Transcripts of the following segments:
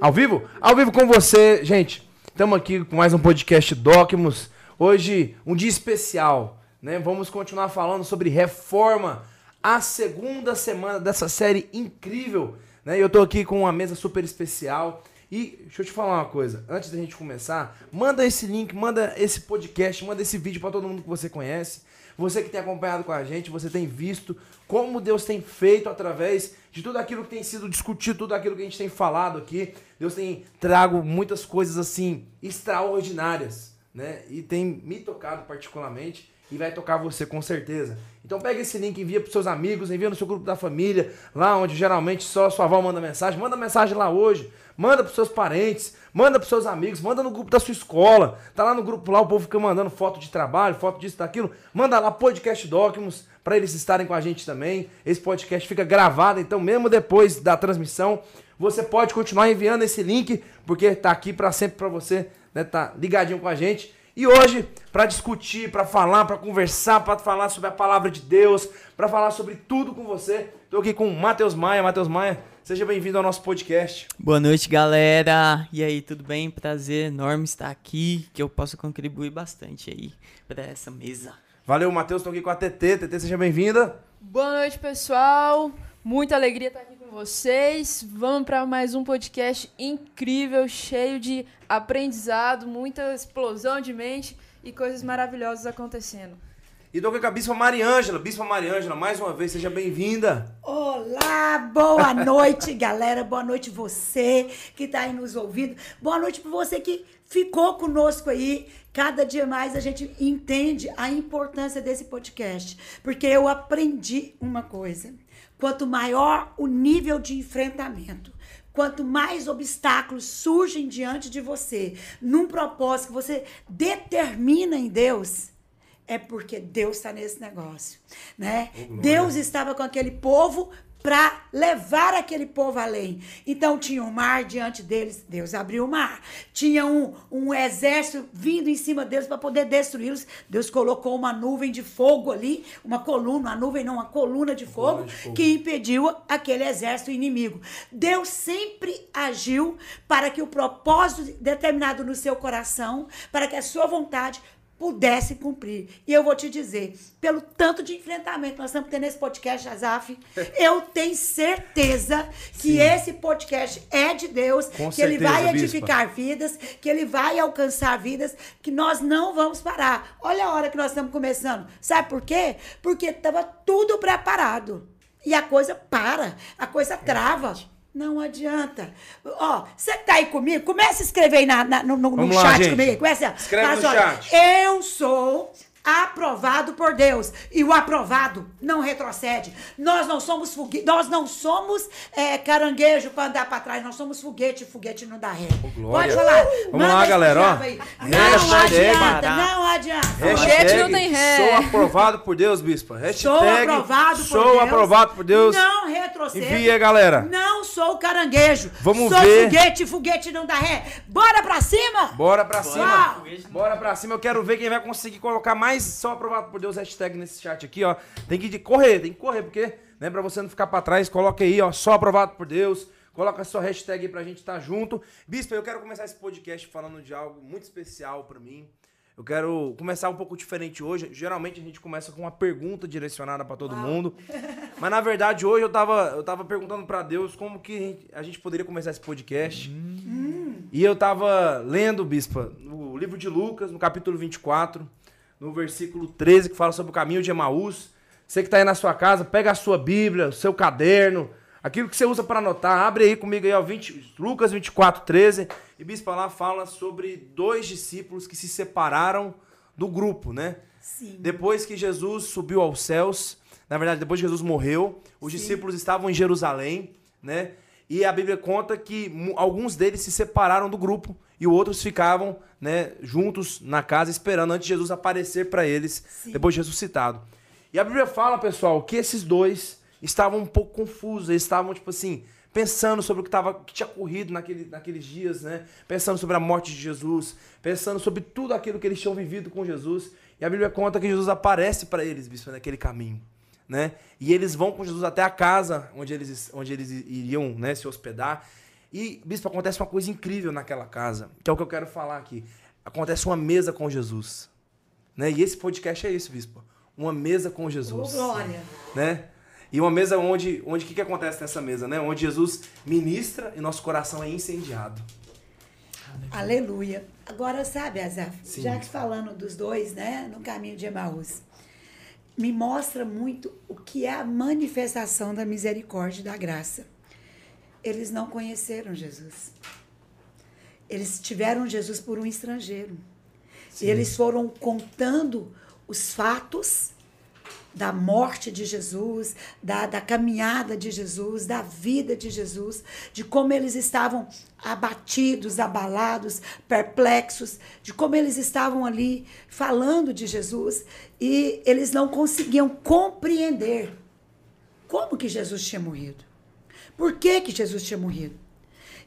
Ao vivo? Ao vivo com você, gente. Estamos aqui com mais um podcast Docmus. Hoje, um dia especial, né? Vamos continuar falando sobre reforma. A segunda semana dessa série incrível, né? Eu tô aqui com uma mesa super especial. E deixa eu te falar uma coisa, antes da gente começar, manda esse link, manda esse podcast, manda esse vídeo para todo mundo que você conhece. Você que tem acompanhado com a gente, você tem visto como Deus tem feito através de tudo aquilo que tem sido discutido, tudo aquilo que a gente tem falado aqui. Deus tem trago muitas coisas assim extraordinárias, né? E tem me tocado particularmente e vai tocar você com certeza. Então pega esse link, envia para seus amigos, envia no seu grupo da família, lá onde geralmente só sua avó manda mensagem, manda mensagem lá hoje, manda para seus parentes, manda para seus amigos, manda no grupo da sua escola. Tá lá no grupo lá, o povo fica mandando foto de trabalho, foto disso, daquilo. Manda lá podcast Documents para eles estarem com a gente também. Esse podcast fica gravado, então mesmo depois da transmissão, você pode continuar enviando esse link, porque tá aqui para sempre para você, né, tá ligadinho com a gente. E hoje, para discutir, para falar, para conversar, para falar sobre a palavra de Deus, para falar sobre tudo com você, estou aqui com o Matheus Maia. Matheus Maia, seja bem-vindo ao nosso podcast. Boa noite, galera. E aí, tudo bem? Prazer enorme estar aqui, que eu possa contribuir bastante aí para essa mesa. Valeu, Matheus. Estou aqui com a TT. TT, seja bem-vinda. Boa noite, pessoal. Muita alegria estar aqui com vocês. Vamos para mais um podcast incrível, cheio de aprendizado, muita explosão de mente e coisas maravilhosas acontecendo. E aqui com a Bispa Mariângela. Bispa Mariângela, mais uma vez, seja bem-vinda. Olá, boa noite, galera. Boa noite você que está aí nos ouvindo. Boa noite para você que ficou conosco aí. Cada dia mais a gente entende a importância desse podcast, porque eu aprendi uma coisa. Quanto maior o nível de enfrentamento, quanto mais obstáculos surgem diante de você, num propósito que você determina em Deus, é porque Deus está nesse negócio, né? Oh, Deus estava com aquele povo para levar aquele povo além. Então tinha um mar diante deles, Deus abriu o mar. Tinha um, um exército vindo em cima deles para poder destruí-los. Deus colocou uma nuvem de fogo ali, uma coluna, uma nuvem não, uma coluna de fogo, coluna de fogo. que impediu aquele exército inimigo. Deus sempre agiu para que o propósito determinado no seu coração, para que a sua vontade pudesse cumprir. E eu vou te dizer, pelo tanto de enfrentamento que nós estamos tendo nesse podcast, Azaf, eu tenho certeza que Sim. esse podcast é de Deus, Com que ele certeza, vai Bispa. edificar vidas, que ele vai alcançar vidas, que nós não vamos parar. Olha a hora que nós estamos começando. Sabe por quê? Porque estava tudo preparado. E a coisa para, a coisa trava. Não adianta. Ó, você que tá aí comigo, comece a escrever aí na, na- no, no- no lá, chat gente. comigo. Comece a, Escreve fala no olha, chat. Eu sou aprovado por Deus. E o aprovado não retrocede. Nós não somos foguete, nós não somos é, caranguejo para andar para trás. Nós somos foguete, foguete não dá ré. glória. Pode falar. Vamos Manda lá, esse galera, ó. Não Hashtag adianta, não adianta. Foguete não tem ré. Sou aprovado por Deus, Bispa. Hashtag Sou aprovado por Sou Deus. aprovado por Deus. Não retrocedo. Envia, galera. Não sou caranguejo. Vamos sou ver. foguete, foguete não dá ré. Bora pra cima? Bora pra cima. Bora pra cima. Eu quero ver quem vai conseguir colocar mais só aprovado por Deus hashtag nesse chat aqui, ó. Tem que correr, tem que correr, porque, né, pra você não ficar pra trás, coloca aí, ó, só aprovado por Deus. Coloca a sua hashtag aí pra gente estar junto. Bispa, eu quero começar esse podcast falando de algo muito especial pra mim. Eu quero começar um pouco diferente hoje. Geralmente a gente começa com uma pergunta direcionada pra todo mundo. Mas na verdade hoje eu tava, eu tava perguntando pra Deus como que a gente poderia começar esse podcast. E eu tava lendo, Bispa, no livro de Lucas, no capítulo 24, no versículo 13, que fala sobre o caminho de Emaús. Você que tá aí na sua casa, pega a sua Bíblia, o seu caderno, aquilo que você usa para anotar, abre aí comigo aí, ó, 20, Lucas 24, 13. E Bispa lá fala sobre dois discípulos que se separaram do grupo, né? Sim. Depois que Jesus subiu aos céus, na verdade, depois que Jesus morreu, os discípulos estavam em Jerusalém, né? E a Bíblia conta que alguns deles se separaram do grupo e outros ficavam, né, juntos na casa esperando antes de Jesus aparecer para eles depois de ressuscitado. E a Bíblia fala, pessoal, que esses dois estavam um pouco confusos, eles estavam tipo assim, pensando sobre o que, tava, que tinha ocorrido naquele, naqueles dias, né? Pensando sobre a morte de Jesus, pensando sobre tudo aquilo que eles tinham vivido com Jesus. E a Bíblia conta que Jesus aparece para eles, bispo, naquele caminho, né? E eles vão com Jesus até a casa onde eles, onde eles iriam, né, se hospedar. E, bispo, acontece uma coisa incrível naquela casa, que é o que eu quero falar aqui. Acontece uma mesa com Jesus. Né? E esse podcast é isso, bispo. Uma mesa com Jesus. Ô, glória. Né? E uma mesa onde o onde, que, que acontece nessa mesa, né? Onde Jesus ministra e nosso coração é incendiado. Aleluia. Agora, sabe, Azaf, Sim. já que falando dos dois, né, no caminho de Emaús, me mostra muito o que é a manifestação da misericórdia e da graça. Eles não conheceram Jesus. Eles tiveram Jesus por um estrangeiro. E eles foram contando os fatos da morte de Jesus, da, da caminhada de Jesus, da vida de Jesus, de como eles estavam abatidos, abalados, perplexos, de como eles estavam ali falando de Jesus e eles não conseguiam compreender como que Jesus tinha morrido. Por que, que Jesus tinha morrido?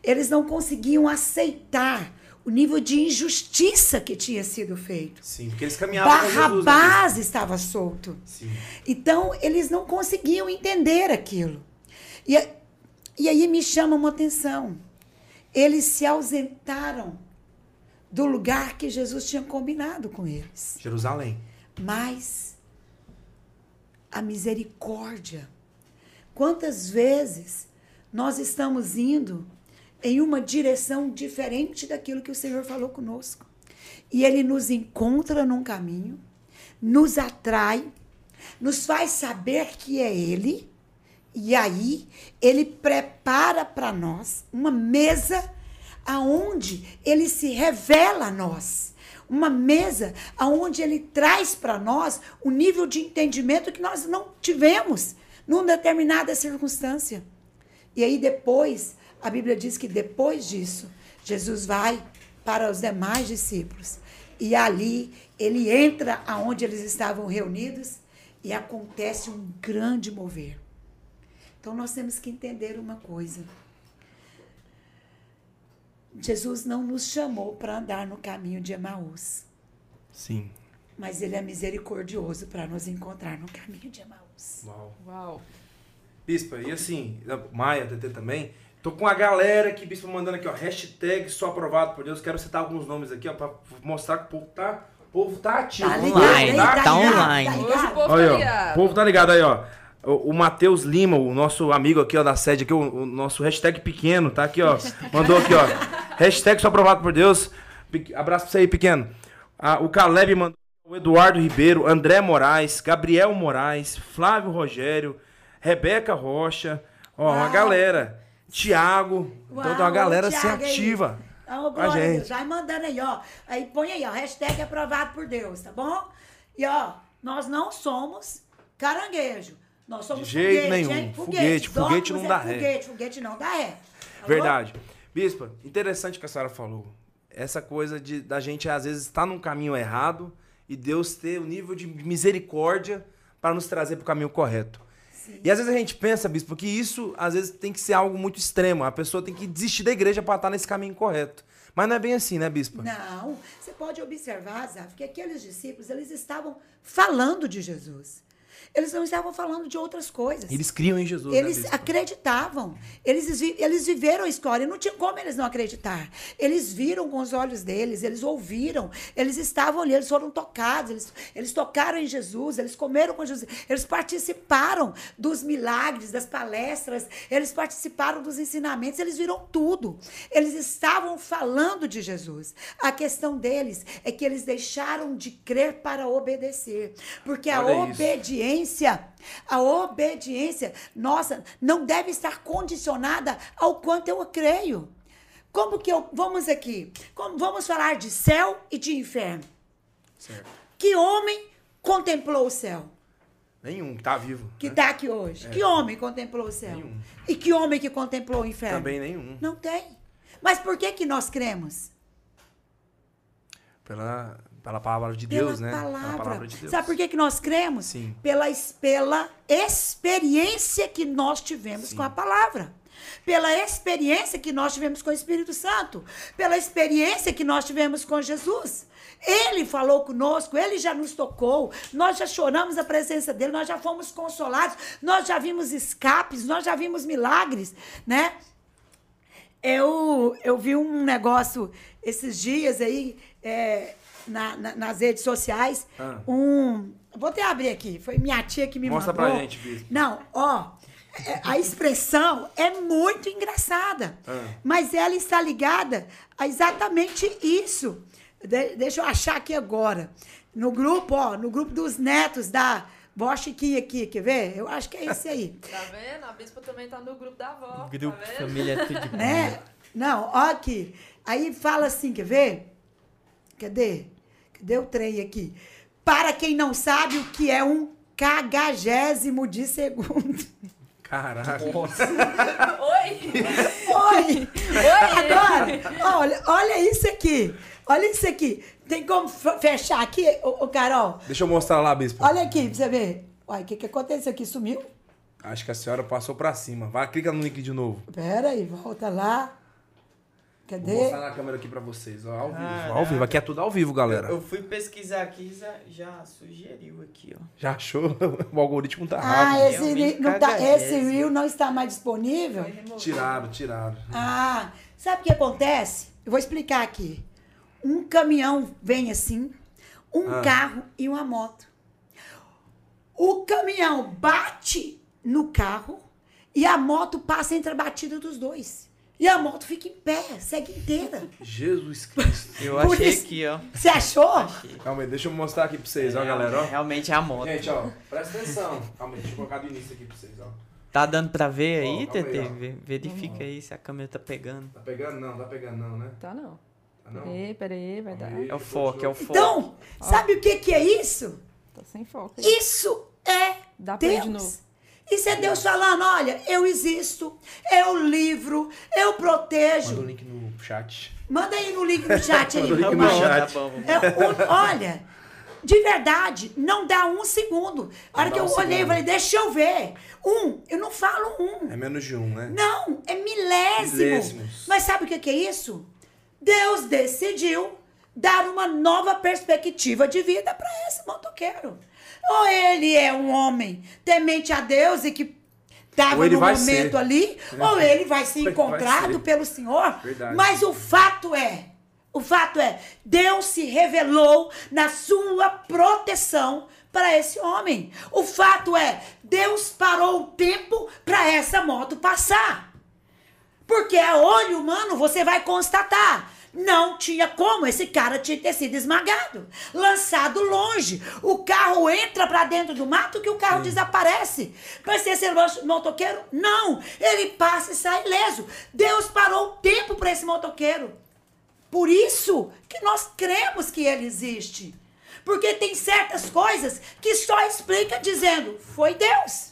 Eles não conseguiam aceitar o nível de injustiça que tinha sido feito. Sim, porque eles caminhavam com Jesus. né, Barrabás estava solto. Sim. Então, eles não conseguiam entender aquilo. E, e aí me chama uma atenção. Eles se ausentaram do lugar que Jesus tinha combinado com eles. Jerusalém. Mas a misericórdia. Quantas vezes nós estamos indo em uma direção diferente daquilo que o Senhor falou conosco? E Ele nos encontra num caminho, nos atrai, nos faz saber que é Ele, e aí Ele prepara para nós uma mesa aonde Ele se revela a nós uma mesa aonde ele traz para nós um nível de entendimento que nós não tivemos numa determinada circunstância. E aí depois, a Bíblia diz que depois disso, Jesus vai para os demais discípulos. E ali ele entra aonde eles estavam reunidos e acontece um grande mover. Então nós temos que entender uma coisa. Jesus não nos chamou para andar no caminho de Emaús, Sim. mas ele é misericordioso para nos encontrar no caminho de Emaús. Uau. Uau. Bispa, e assim, Maia, TT também. Tô com a galera aqui, Bispa, mandando aqui, ó, hashtag sou aprovado por Deus. Quero citar alguns nomes aqui, ó, pra mostrar que o povo tá, o povo tá ativo. Tá ligado, povo online, tá tá ligado, online. tá Hoje o povo Olha, tá ó, ligado. o povo tá ligado aí, ó. O, o Matheus Lima, o nosso amigo aqui, ó, da sede aqui, o, o nosso hashtag pequeno, tá aqui, ó. Mandou aqui, ó. hashtag sou aprovado por Deus. Abraço pra você aí, pequeno. Ah, o Caleb mandou o Eduardo Ribeiro, André Moraes, Gabriel Moraes, Flávio Rogério, Rebeca Rocha, ó, uma Uau. galera. Tiago, toda uma galera se Thiago ativa. A glória a Deus. Vai mandando aí, ó. Aí põe aí, ó. Hashtag aprovado por Deus, tá bom? E ó, nós não somos caranguejo. Nós somos De jeito foguete, nenhum. hein? Foguete, foguete Óculos não dá ré. Foguete, foguete não dá ré. Alô? Verdade. Bispa, interessante o que a senhora falou. Essa coisa de da gente às vezes estar num caminho errado e Deus ter o nível de misericórdia para nos trazer para o caminho correto. E às vezes a gente pensa, bispo, que isso às vezes tem que ser algo muito extremo. A pessoa tem que desistir da igreja para estar nesse caminho correto. Mas não é bem assim, né, bispa? Não, você pode observar, Zaf, que aqueles discípulos, eles estavam falando de Jesus. Eles não estavam falando de outras coisas. Eles criam em Jesus. né, Eles bispa? acreditavam. Eles, eles viveram a história. Não tinha como eles não acreditar. Eles viram com os olhos deles, eles ouviram, eles estavam ali, eles foram tocados, eles, eles tocaram em Jesus, eles comeram com Jesus, eles participaram dos milagres, das palestras, eles participaram dos ensinamentos, eles viram tudo. Eles estavam falando de Jesus. A questão deles é que eles deixaram de crer para obedecer. Porque a Olha isso. obediência obediência, a obediência, nossa, não deve estar condicionada ao quanto eu creio. Como que eu. Vamos aqui. Como, vamos falar de céu e de inferno. Certo. Que homem contemplou o céu? Nenhum, que tá vivo. Que né? está aqui hoje? Que homem contemplou o céu? Nenhum. E que homem que contemplou o inferno? Também nenhum. Não tem. Mas por que que nós cremos? Pela, pela palavra de Pela Deus, né? palavra. Pela palavra de Deus. Sabe por que, que nós cremos? Sim. Pela, pela experiência que nós tivemos Sim. com a palavra. Pela experiência que nós tivemos com o Espírito Santo. Pela experiência que nós tivemos com Jesus. Ele falou conosco, ele já nos tocou, nós já choramos a presença dele, nós já fomos consolados, nós já vimos escapes, nós já vimos milagres, né? Eu, eu vi um negócio esses dias aí é, na- na- nas redes sociais. Ah. Um. Vou até abrir aqui. Foi minha tia que me Mostra mandou. pra gente, Bispo. Não, ó. é- A expressão é muito engraçada. Ah. Mas ela está ligada a exatamente isso. De- deixa eu achar aqui agora. No grupo, ó, no grupo dos netos da Vó Chiquinha aqui, quer ver? Eu acho que é esse aí. Tá vendo? A bispa também tá no grupo da avó. Grupo, tá vendo? família, tudo de né? Não, ó aqui. Aí fala assim, quer ver? Cadê? Cadê o trem aqui? Para quem não sabe o que é um cagagésimo de segundo. Caraca. Oi! Oi! Oi! Agora, olha, olha isso aqui. Olha isso aqui. Tem como fechar aqui, ô, ô, Carol? Deixa eu mostrar lá, Bispo. Olha aqui pra você ver. Uai, o que, que aconteceu aqui? Sumiu? Acho que a senhora passou pra cima. Vai, clica no link de novo. Pera aí, volta lá. Vou mostrar na câmera aqui pra vocês, ó, ao vivo. Caraca. Ao vivo, aqui é tudo ao vivo, galera. Eu fui pesquisar aqui já, já sugeriu aqui, ó. Já achou? O algoritmo tá Ah, rápido. esse, Realmente não tá, esse reel não está mais disponível? Tiraram, tiraram. Ah, sabe o que acontece? Eu vou explicar aqui. Um caminhão vem assim, um Ah. carro e uma moto. O caminhão bate no carro e a moto passa entre a batida dos dois. E a moto fica em pé, segue inteira. Jesus Cristo. Eu Por achei isso- aqui, ó. Você achou? Calma aí, deixa eu mostrar aqui pra vocês, ó, galera, ó. Realmente é a moto. Gente, ó, presta atenção. Calma aí, deixa eu colocar do início aqui pra vocês, ó. Tá dando pra ver Ó, aí, aí, ó. Ve- Verifica aí se a câmera tá pegando. Tá pegando? Não, tá pegando não, né? Tá não. Tá não? Peraí, peraí, vai dar. Aí, É o foco, é o foco. Então, sabe o que, que é isso? Tá sem foco. aí. Isso é Dá pra ir Deus. de novo. Isso é Deus falando, olha, eu existo, eu livro, eu protejo. Manda o link no chat. Manda aí no link no chat aí. Manda o link no chat. tá. É um- olha, de verdade, não dá um segundo. A hora Não que eu um olhei, eu falei, deixa eu ver. Um, eu não falo um. É menos de um, né? Não, é milésimo. Milésimos. Mas sabe o que que é isso? Deus decidiu dar uma nova perspectiva de vida para esse motoqueiro. Ou ele é um homem temente a Deus e que estava no momento ser. ali, ou ele vai ser ele vai encontrado ser. pelo Senhor. Verdade. Mas o fato é, o fato é, Deus se revelou na sua proteção para esse homem. O fato é, Deus parou o tempo para essa moto passar. Porque a olho humano você vai constatar. Não tinha como, esse cara tinha que ter sido esmagado, lançado longe. O carro entra pra dentro do mato que o carro desaparece. Mas esse motoqueiro, não. Ele passa e sai ileso. Deus parou o tempo para esse motoqueiro. Por isso que nós cremos que ele existe. Porque tem certas coisas que só explica dizendo, foi Deus.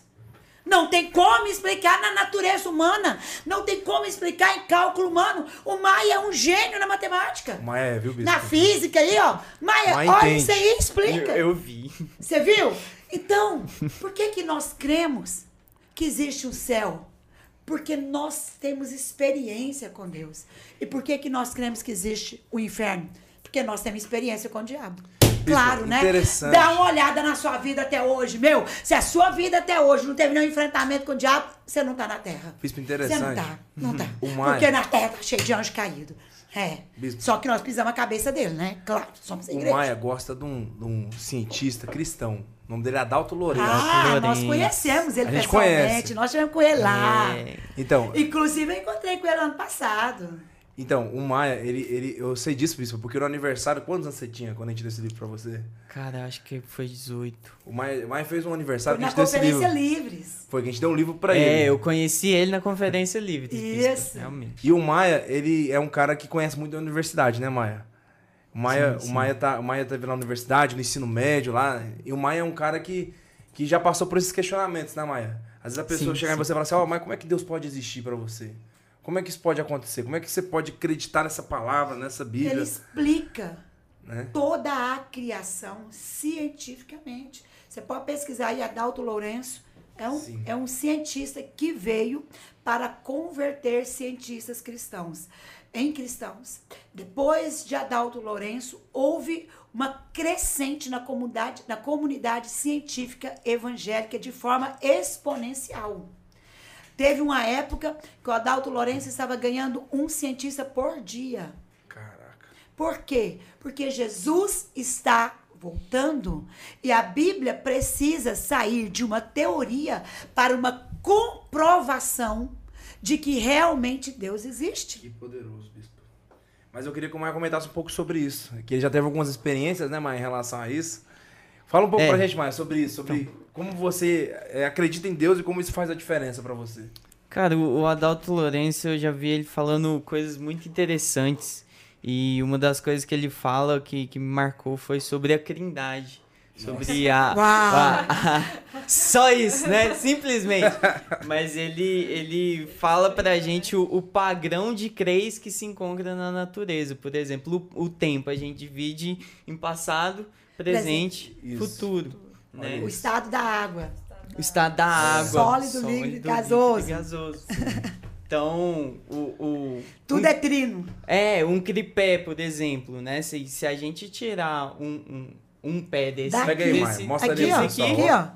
Não tem como explicar na natureza humana. Não tem como explicar em cálculo humano. O Maia é um gênio na matemática. Mas é, viu, Bispo? Na física aí, ó. Maia, Maia olha entende. isso aí, explica. Eu, eu vi. Você viu? Então, por que que nós cremos que existe um céu? Porque nós temos experiência com Deus. E por que que nós cremos que existe o inferno? Porque nós temos experiência com o diabo. Claro, né? interessante. Dá uma olhada na sua vida até hoje, meu. Se a sua vida até hoje não teve nenhum enfrentamento com o diabo, você não tá na terra. Bispo, Você interessante. não tá, não tá. O Maia- Porque na terra tá cheio de anjo caído. É. Bispo. Só que nós pisamos a cabeça dele, né? Claro, somos a O igreja. Maia gosta de um, de um cientista cristão. O nome dele é Adalto Lourenço. Ah, nós Lourenço. conhecemos ele A gente pessoalmente. conhece. Nós tivemos com ele lá. É. Então, Inclusive, eu encontrei com ele ano passado. Então, o Maia, ele, ele, eu sei disso, Bispo, porque no aniversário, quantos anos você tinha quando a gente deu esse livro pra você? Cara, acho que foi 18. O Maia, o Maia fez um Foi aniversário que a na gente deu esse Conferência livro. Livres. Foi que a gente deu um livro pra é, ele. eu conheci ele na Conferência Livre. dos Bispas, Isso. Realmente. E o Maia, ele é um cara que conhece muito da universidade, né, Maia? O Maia, Sim, sim. O Maia, tá, o Maia teve na universidade, no ensino médio lá. E o Maia é um cara que, que já passou por esses questionamentos, né, Maia? Às vezes a pessoa Sim, chega em sim. você e fala assim, ó, mas como é que Deus pode existir pra você? Como é que isso pode acontecer? Como é que você pode acreditar nessa palavra, nessa Bíblia? Ele explica Né? toda a criação cientificamente. Você pode pesquisar aí, Adalto Lourenço. É um, Sim. é um cientista que veio para converter cientistas cristãos em cristãos. Depois de Adalto Lourenço, houve uma crescente na comunidade, na comunidade científica evangélica de forma exponencial. Teve uma época que o Adalto Lourenço estava ganhando um cientista por dia. Caraca. Por quê? Porque Jesus está voltando e a Bíblia precisa sair de uma teoria para uma comprovação de que realmente Deus existe. Que poderoso, bispo. Mas eu queria que o Maia comentasse um pouco sobre isso. Que ele já teve algumas experiências, né, Maia, em relação a isso. Fala um pouco É. pra gente, Maia, sobre isso, sobre como você é, acredita em Deus e como isso faz a diferença pra você. Cara, o Adalto Lourenço, eu já vi ele falando coisas muito interessantes. E uma das coisas que ele fala que, que me marcou foi sobre a crindade. Sobre a, a- a- Só isso, né? Simplesmente. Mas ele, ele fala pra gente o, o padrão de crês que se encontra na natureza. Por exemplo, o, o tempo a gente divide em passado, presente, Isso. futuro. Né? O estado da água. O estado da água. Sólido, líquido, gasoso. e gasoso. Então, o. o Tudo um, é trino. é, um tripé, por exemplo, né? Se, se a gente tirar um, um, um pé desse. Daqui. Pega aí, desse mostra Aqui, ali. ó. esse pessoal. Aqui, ó.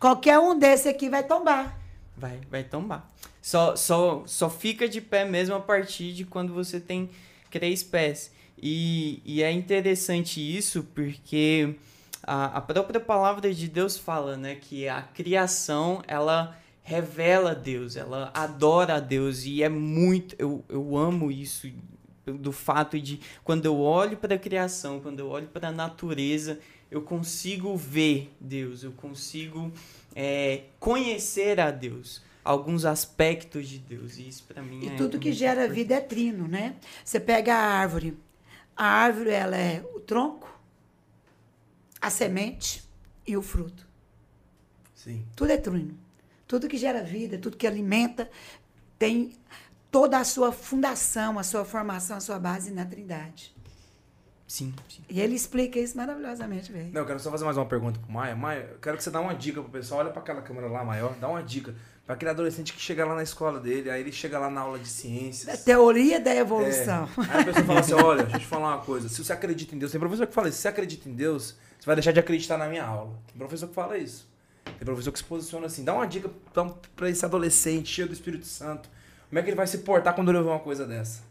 Qualquer um desse aqui vai tombar. vai, vai tombar. Só, só, só fica de pé mesmo a partir de quando você tem três pés. E, e é interessante isso porque a, a própria palavra de Deus fala, né? Que a criação, ela revela Deus, ela adora a Deus. E é muito... Eu, eu amo isso do fato de quando eu olho para a criação, quando eu olho para a natureza, eu consigo ver Deus, eu consigo é, conhecer a Deus, alguns aspectos de Deus. E isso para mim E é tudo que gera importante. vida é trino, né? Você pega a árvore. A árvore, ela é o tronco, a semente e o fruto. Sim. Tudo é trino. Tudo que gera vida, tudo que alimenta, tem toda a sua fundação, a sua formação, a sua base na Trindade. Sim, sim. E ele explica isso maravilhosamente, velho. Não, eu quero só fazer mais uma pergunta pro Maia. Maia, eu quero que você dá uma dica pro pessoal. Olha pra aquela câmera lá maior, dá uma dica. Pra aquele adolescente que chega lá na escola dele, aí ele chega lá na aula de ciências. teoria da evolução. É. Aí a pessoa fala assim: olha, deixa eu te falar uma coisa. Se você acredita em Deus, tem professor que fala isso. Se você acredita em Deus, você vai deixar de acreditar na minha aula. Tem professor que fala isso. Tem professor que se posiciona assim. Dá uma dica pra, pra esse adolescente cheio do Espírito Santo. Como é que ele vai se portar quando ele ouvir uma coisa dessa?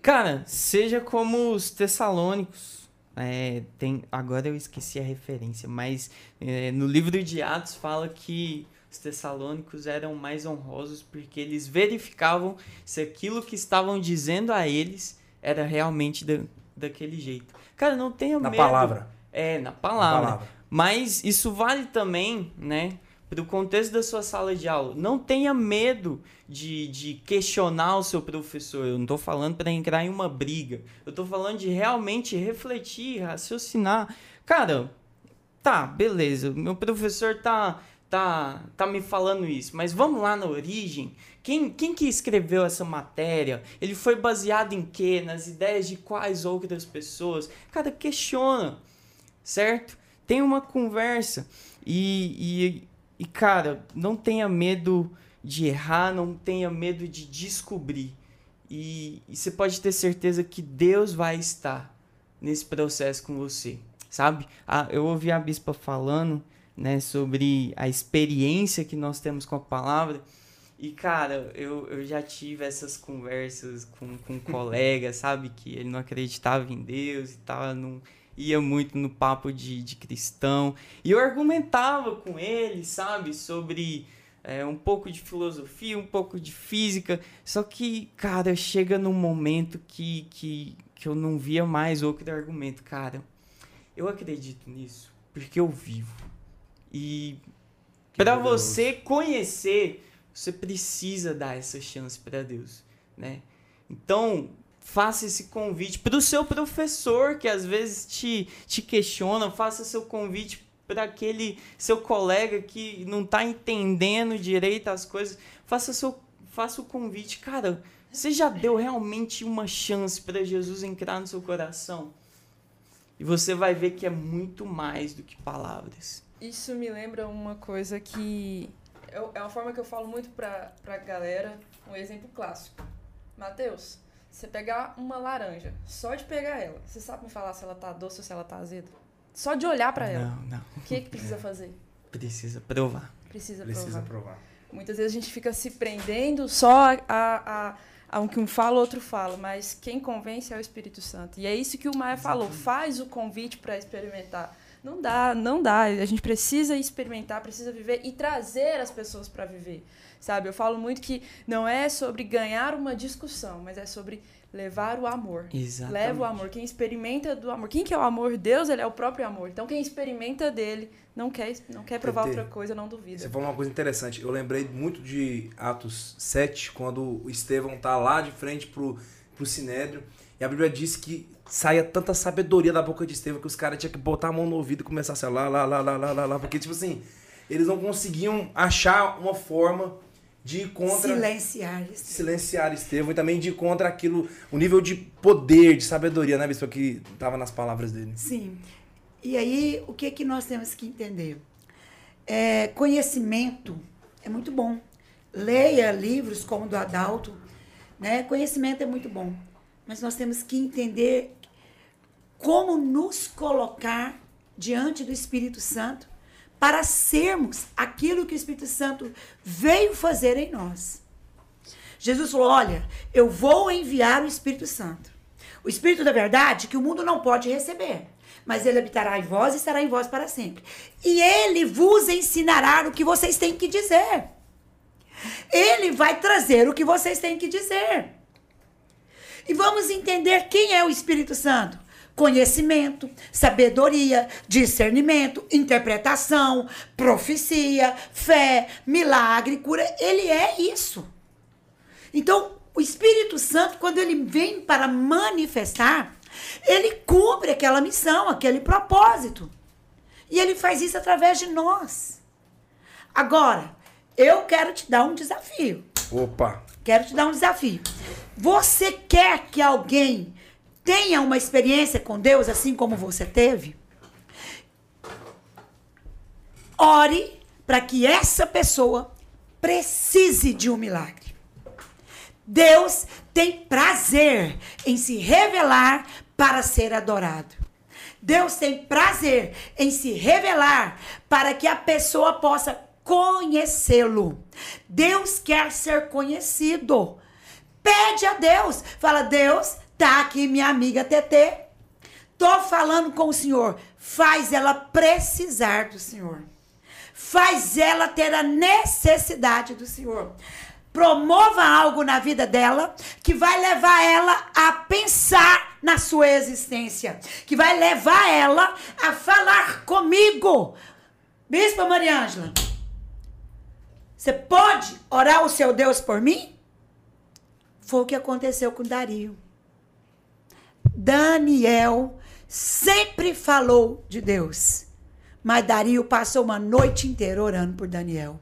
Cara, seja como os tessalônicos. É, tem, agora eu esqueci a referência, mas é, no livro de Atos fala que os tessalônicos eram mais honrosos porque eles verificavam se aquilo que estavam dizendo a eles era realmente da, daquele jeito. Cara, não tenha Na medo. palavra. É, na Na palavra. palavra. Mas isso vale também, né, para o contexto da sua sala de aula. Não tenha medo de, de questionar o seu professor. Eu não estou falando para entrar em uma briga. Eu estou falando de realmente refletir, raciocinar. Cara, tá, beleza. Meu professor tá, tá, tá me falando isso, mas vamos lá na origem. Quem, quem que escreveu essa matéria? Ele foi baseado em quê? Nas ideias de quais outras pessoas? Cara, questiona, certo? Tem uma conversa e, e, e, cara, não tenha medo de errar, não tenha medo de descobrir. E, você pode ter certeza que Deus vai estar nesse processo com você, sabe? Ah, eu ouvi a bispa falando, né, sobre a experiência que nós temos com a palavra. E, cara, eu, eu já tive essas conversas com, com um colega, sabe? Que ele não acreditava em Deus e tal, não ia muito no papo de, de cristão. E eu argumentava com ele, sabe? Sobre é, um pouco de filosofia, um pouco de física. Só que, cara, chega num momento que, que, que eu não via mais outro argumento. Cara, eu acredito nisso porque eu vivo. E para você conhecer, você precisa dar essa chance para Deus, né? Então, faça esse convite para o seu professor que às vezes te, te questiona, faça seu convite para aquele seu colega que não está entendendo direito as coisas, faça seu faça o convite, cara, você já deu realmente uma chance para Jesus entrar no seu coração? E você vai ver que é muito mais do que palavras. Isso me lembra uma coisa que eu- é uma forma que eu falo muito pra, pra galera, um exemplo clássico. Matheus, você pegar uma laranja, só de pegar ela, você sabe me falar se ela tá doce ou se ela tá azeda? Só de olhar pra ela. Não, não. O que que precisa fazer? Precisa provar. Precisa, Precisa provar. provar. Muitas vezes a gente fica se prendendo só a, a, a um que um fala, outro fala, mas quem convence é o Espírito Santo. E é isso que o Maia falou, faz o convite para experimentar. Não dá, não dá. A gente precisa experimentar, precisa viver e trazer as pessoas para viver. Sabe? Eu falo muito que não é sobre ganhar uma discussão, mas é sobre levar o amor. Exatamente. Leva o amor. Quem experimenta do amor. Quem que é o amor? Deus, ele é o próprio amor. Então quem experimenta dele não quer, não quer provar outra coisa, não duvida. Você falou uma coisa interessante. Eu lembrei muito de Atos 7, quando o Estevão tá lá de frente pro, pro Sinédrio. E a Bíblia diz que saia tanta sabedoria da boca de Estevão que os caras tinham que botar a mão no ouvido e começar a ser lá, lá, lá, lá, lá, lá, lá. Porque, tipo assim, eles não conseguiam achar uma forma de ir contra. Silenciar. isso. silenciar Estevão e também de ir contra aquilo, o nível de poder, de sabedoria, né, Bispo, que tava nas palavras dele. Sim. E aí, o que, que nós temos que entender? É, conhecimento é muito bom. Leia livros como o do Adalto. Né? Conhecimento é muito bom. Mas nós temos que entender como nos colocar diante do Espírito Santo para sermos aquilo que o Espírito Santo veio fazer em nós. Jesus falou: Olha, eu vou enviar o Espírito Santo. O Espírito da verdade que o mundo não pode receber, mas ele habitará em vós e estará em vós para sempre. E ele vos ensinará o que vocês têm que dizer. Ele vai trazer o que vocês têm que dizer. E vamos entender quem é o Espírito Santo. Conhecimento, sabedoria, discernimento, interpretação, profecia, fé, milagre, cura. Ele é isso. Então, o Espírito Santo, quando ele vem para manifestar, ele cumpre aquela missão, aquele propósito. E ele faz isso através de nós. Agora, eu quero te dar um desafio. Opa! Quero te dar um desafio. Você quer que alguém tenha uma experiência com Deus assim como você teve? Ore para que essa pessoa precise de um milagre. Deus tem prazer em se revelar para ser adorado. Deus tem prazer em se revelar para que a pessoa possa conhecê-lo. Deus quer ser conhecido. Pede a Deus. Fala, Deus, tá aqui minha amiga TT. Tô falando com o Senhor. Faz ela precisar do Senhor. Faz ela ter a necessidade do Senhor. Promova algo na vida dela que vai levar ela a pensar na sua existência, que vai levar ela a falar comigo. Bispa Mariângela, você pode orar o seu Deus por mim? Foi o que aconteceu com Dario. Daniel sempre falou de Deus, mas Dario passou uma noite inteira orando por Daniel.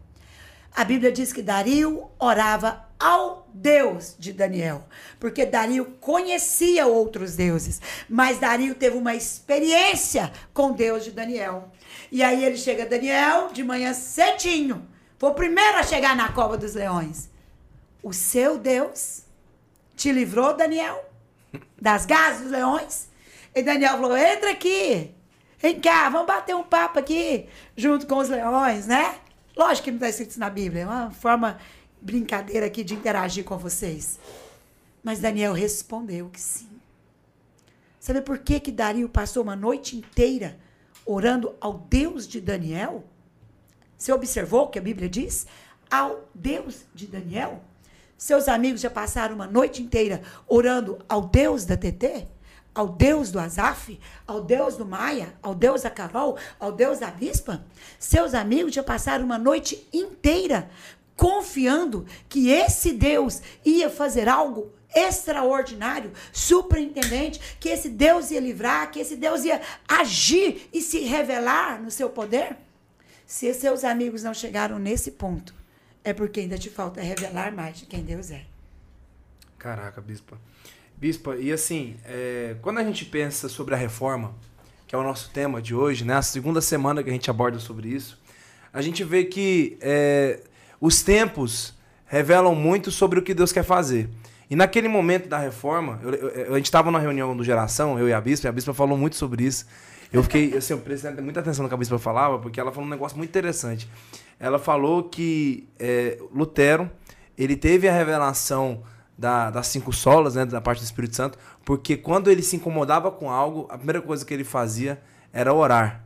A Bíblia diz que Dario orava ao Deus de Daniel, porque Dario conhecia outros deuses, mas Dario teve uma experiência com Deus de Daniel. E aí ele chega, Daniel, de manhã cedinho, foi o primeiro a chegar na cova dos leões. O seu Deus te livrou, Daniel, das garras dos leões? E Daniel falou: entra aqui, vem cá, vamos bater um papo aqui, junto com os leões, né? Lógico que não está escrito isso na Bíblia, é uma forma brincadeira aqui de interagir com vocês. Mas Daniel respondeu que sim. Sabe por que, que Dario passou uma noite inteira orando ao Deus de Daniel? Você observou o que a Bíblia diz? Ao Deus de Daniel? Seus amigos já passaram uma noite inteira orando ao Deus da TT? Ao Deus do Azaf? Ao Deus do Maia? Ao Deus da Carol? Ao Deus da Bispa? Seus amigos já passaram uma noite inteira confiando que esse Deus ia fazer algo extraordinário, superintendente, que esse Deus ia livrar, que esse Deus ia agir e se revelar no seu poder? Se seus amigos não chegaram nesse ponto, é porque ainda te falta revelar mais de quem Deus é. Caraca, Bispa. Bispa, e assim, é, quando a gente pensa sobre a reforma, que é o nosso tema de hoje, né? A segunda semana que a gente aborda sobre isso, a gente vê que é, os tempos revelam muito sobre o que Deus quer fazer. E naquele momento da reforma, eu- eu- a gente estava numa reunião do Geração, eu e a Bispa, e a Bispa falou muito sobre isso. Eu fiquei, assim, eu prestei muita atenção no que a Bispa falava, porque ela falou um negócio muito interessante. Ela falou que é, Lutero, ele teve a revelação da- das cinco solas, né, da parte do Espírito Santo, porque quando ele se incomodava com algo, a primeira coisa que ele fazia era orar.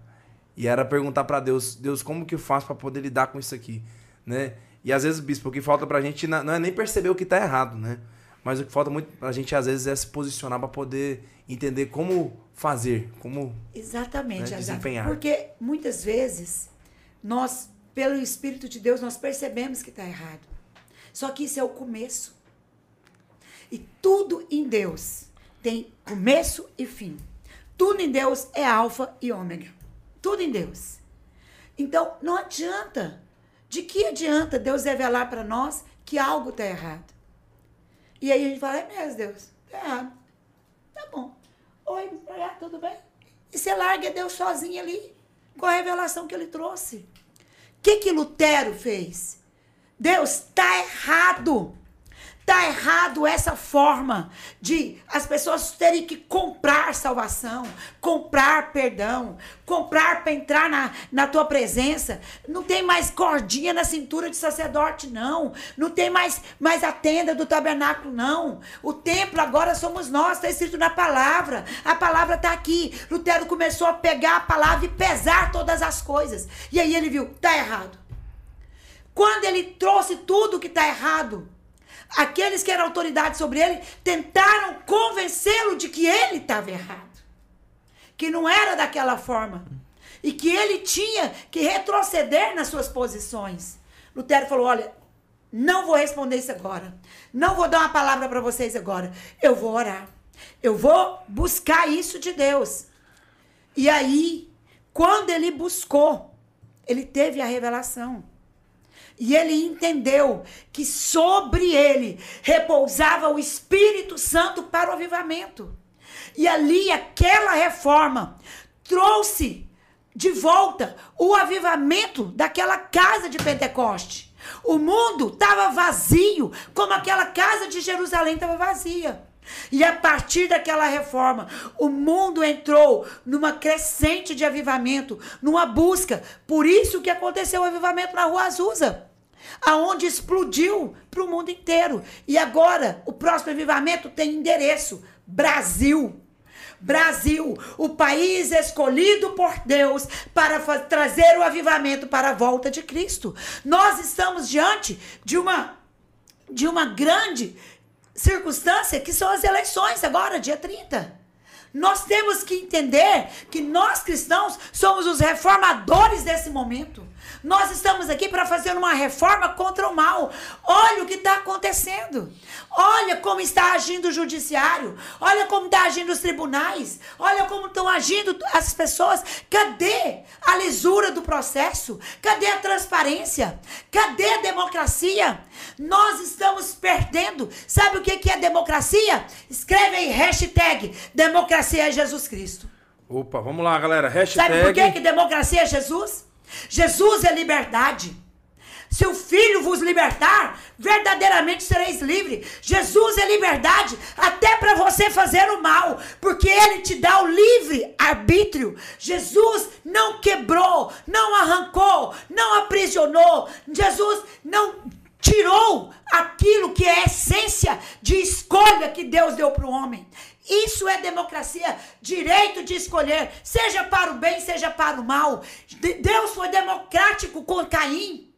E era perguntar pra Deus, Deus, como que eu faço pra poder lidar com isso aqui, né? E às vezes, bispo, o que falta pra gente na- não é nem perceber o que tá errado, né? Mas o que falta muito pra gente às vezes é se posicionar pra poder entender como fazer, como Exatamente, né, desempenhar. Porque muitas vezes nós, pelo Espírito de Deus, nós percebemos que está errado. Só que isso é o começo. E tudo em Deus tem começo e fim. Tudo em Deus é alfa e ômega. Tudo em Deus. Então, não adianta. De que adianta Deus revelar para nós que algo está errado? E aí a gente fala, é mesmo, Deus, tá errado. Tá bom. Oi, tudo bem? E você larga Deus sozinho ali, com a revelação que ele trouxe. Que que Lutero fez? Deus, tá errado. Tá errado essa forma de as pessoas terem que comprar salvação, comprar perdão, comprar para entrar na, na tua presença. Não tem mais cordinha na cintura de sacerdote, não. Não tem mais, mais a tenda do tabernáculo, não. O templo agora somos nós, está escrito na palavra. A palavra está aqui. Lutero começou a pegar a palavra e pesar todas as coisas. E aí ele viu, tá errado. Quando ele trouxe tudo que está errado, aqueles que eram autoridade sobre ele tentaram convencê-lo de que ele estava errado. Que não era daquela forma. E que ele tinha que retroceder nas suas posições. Lutero falou: olha, não vou responder isso agora. Não vou dar uma palavra para vocês agora. Eu vou orar. Eu vou buscar isso de Deus. E aí, quando ele buscou, ele teve a revelação. E ele entendeu que sobre ele repousava o Espírito Santo para o avivamento. E ali, aquela reforma trouxe de volta o avivamento daquela casa de Pentecoste. O mundo estava vazio, como aquela casa de Jerusalém estava vazia. E a partir daquela reforma, o mundo entrou numa crescente de avivamento, numa busca. Por isso que aconteceu o avivamento na Rua Azusa, aonde explodiu para o mundo inteiro. E agora, o próximo avivamento tem endereço: Brasil. Brasil, o país escolhido por Deus para trazer o avivamento para a volta de Cristo. Nós estamos diante de uma de uma grande circunstância que são as eleições agora, dia 30. Nós temos que entender que nós cristãos somos os reformadores desse momento. Nós estamos aqui para fazer uma reforma contra o mal. Olha o que está acontecendo. Olha como está agindo o judiciário. Olha como está agindo os tribunais. Olha como estão agindo as pessoas. Cadê a lisura do processo? Cadê a transparência? Cadê a democracia? Nós estamos perdendo. Sabe o que é democracia? Escreve aí, hashtag democracia é Jesus Cristo. Opa, vamos lá, galera. Hashtag. Sabe por que, que democracia é Jesus? Jesus é liberdade. Se o Filho vos libertar, verdadeiramente sereis livres. Jesus é liberdade até para você fazer o mal, porque Ele te dá o livre arbítrio. Jesus não quebrou, não arrancou, não aprisionou. Jesus não tirou aquilo que é a essência de escolha que Deus deu para o homem. Isso é democracia, direito de escolher, seja para o bem, seja para o mal. De- Deus foi democrático com Caim.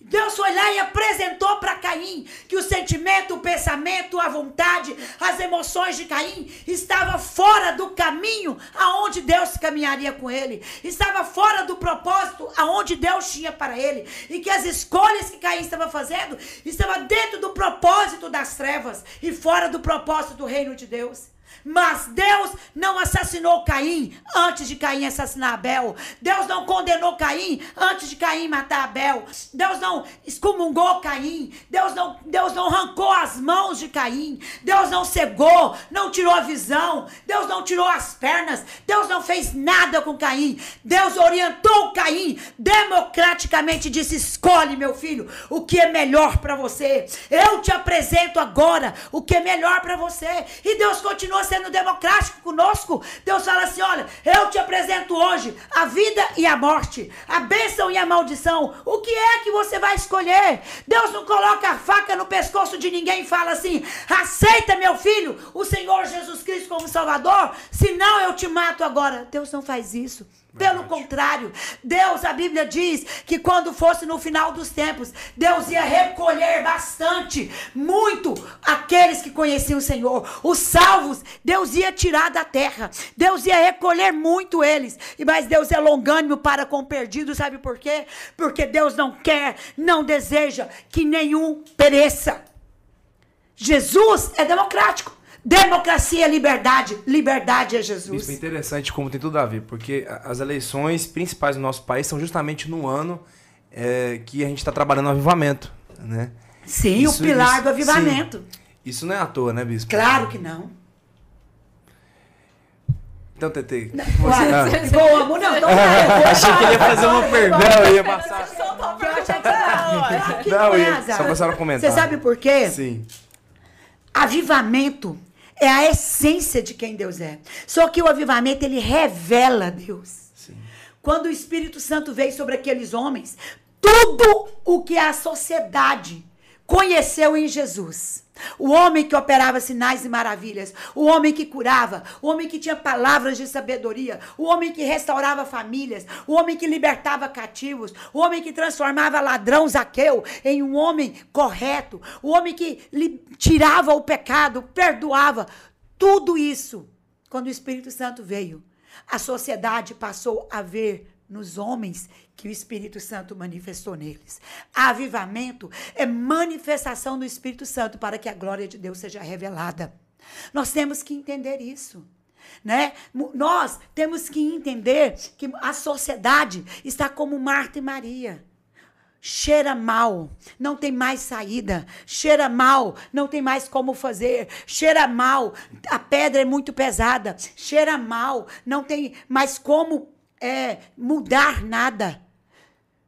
Deus foi lá e apresentou para Caim que o sentimento, o pensamento, a vontade, as emoções de Caim estava fora do caminho aonde Deus caminharia com ele, estava fora do propósito aonde Deus tinha para ele, e que as escolhas que Caim estava fazendo estava dentro do propósito das trevas e fora do propósito do reino de Deus. Mas Deus não assassinou Caim antes de Caim assassinar Abel. Deus não condenou Caim antes de Caim matar Abel. Deus não excomungou Caim. Deus não, Deus não arrancou as mãos de Caim. Deus não cegou, não tirou a visão. Deus não tirou as pernas. Deus não fez nada com Caim. Deus orientou Caim democraticamente disse: "Escolhe, meu filho, o que é melhor para você. Eu te apresento agora o que é melhor para você." E Deus continua sendo democrático conosco. Deus fala assim: olha, eu te apresento hoje a vida e a morte, a bênção e a maldição. O que é que você vai escolher? Deus não coloca a faca no pescoço de ninguém e fala assim: aceita, meu filho, o Senhor Jesus Cristo como Salvador, senão eu te mato agora. Deus não faz isso. Pelo contrário, Deus, a Bíblia diz que quando fosse no final dos tempos, Deus ia recolher bastante, muito, aqueles que conheciam o Senhor. Os salvos, Deus ia tirar da terra. Deus ia recolher muito eles. E Mas Deus é longânimo para com o perdido, sabe por quê? Porque Deus não quer, não deseja que nenhum pereça. Jesus é democrático. Democracia é liberdade, liberdade é Jesus. Isso é interessante como tem tudo a ver, porque as eleições principais do nosso país são justamente no ano é, que a gente está trabalhando no avivamento, né? Sim, isso, o pilar isso, do avivamento. Sim. Isso não é à toa, né, Bispo? Claro que não. Então, Tete. Não, você, ah. Boa, não, então Achei que ele ia fazer uma pergunta. Não, ia passar. Não, eu ia só passar a comentar. Você sabe por quê? Sim. Avivamento é a essência de quem Deus é. Só que o avivamento, ele revela Deus. Sim. Quando o Espírito Santo veio sobre aqueles homens, tudo o que a sociedade conheceu em Jesus. O homem que operava sinais e maravilhas, o homem que curava, o homem que tinha palavras de sabedoria, o homem que restaurava famílias, o homem que libertava cativos, o homem que transformava ladrão Zaqueu em um homem correto, o homem que tirava o pecado, perdoava. Tudo isso, quando o Espírito Santo veio, a sociedade passou a ver nos homens que o Espírito Santo manifestou neles. Avivamento é manifestação do Espírito Santo para que a glória de Deus seja revelada. Nós temos que entender isso. Né? Nós temos que entender que a sociedade está como Marta e Maria. Cheira mal, não tem mais saída. Cheira mal, não tem mais como fazer. Cheira mal, a pedra é muito pesada. Cheira mal, não tem mais como é, mudar nada.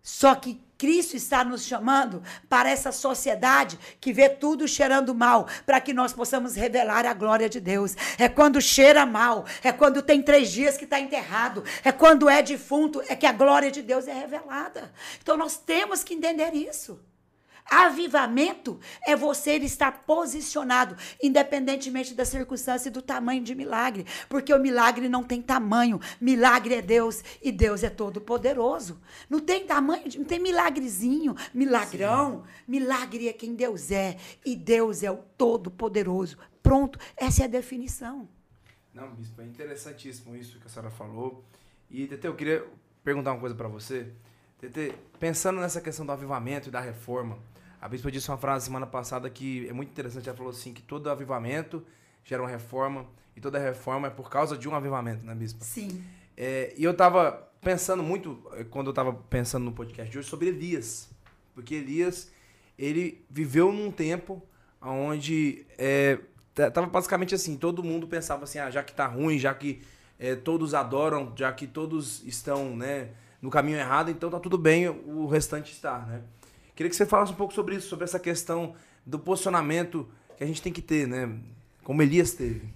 Só que Cristo está nos chamando para essa sociedade que vê tudo cheirando mal, para que nós possamos revelar a glória de Deus. É quando cheira mal, é quando tem três dias que está enterrado, é quando é defunto, é que a glória de Deus é revelada. Então nós temos que entender isso. Avivamento é você estar posicionado, independentemente da circunstância e do tamanho de milagre. Porque o milagre não tem tamanho. Milagre é Deus e Deus é todo poderoso. Não tem tamanho, não tem milagrezinho, milagrão. Sim. Milagre é quem Deus é. E Deus é o todo poderoso. Pronto, essa é a definição. Não, bispo, é interessantíssimo isso que a senhora falou. E, Tete, eu queria perguntar uma coisa para você. Tete, pensando nessa questão do avivamento e da reforma, a bispa disse uma frase semana passada que é muito interessante. Ela falou assim: que todo avivamento gera uma reforma e toda reforma é por causa de um avivamento, né, bispa? Sim. É, e eu estava pensando muito, eh, quando eu estava pensando no podcast de hoje, sobre Elias. Porque Elias, ele viveu num tempo onde é, tava basicamente assim: todo mundo pensava assim, ah, já que tá ruim, já que é, todos adoram, já que todos estão né, no caminho errado, então tá tudo bem, o restante está, né? Queria que você falasse um pouco sobre isso, sobre essa questão do posicionamento que a gente tem que ter, né? Como Elias teve.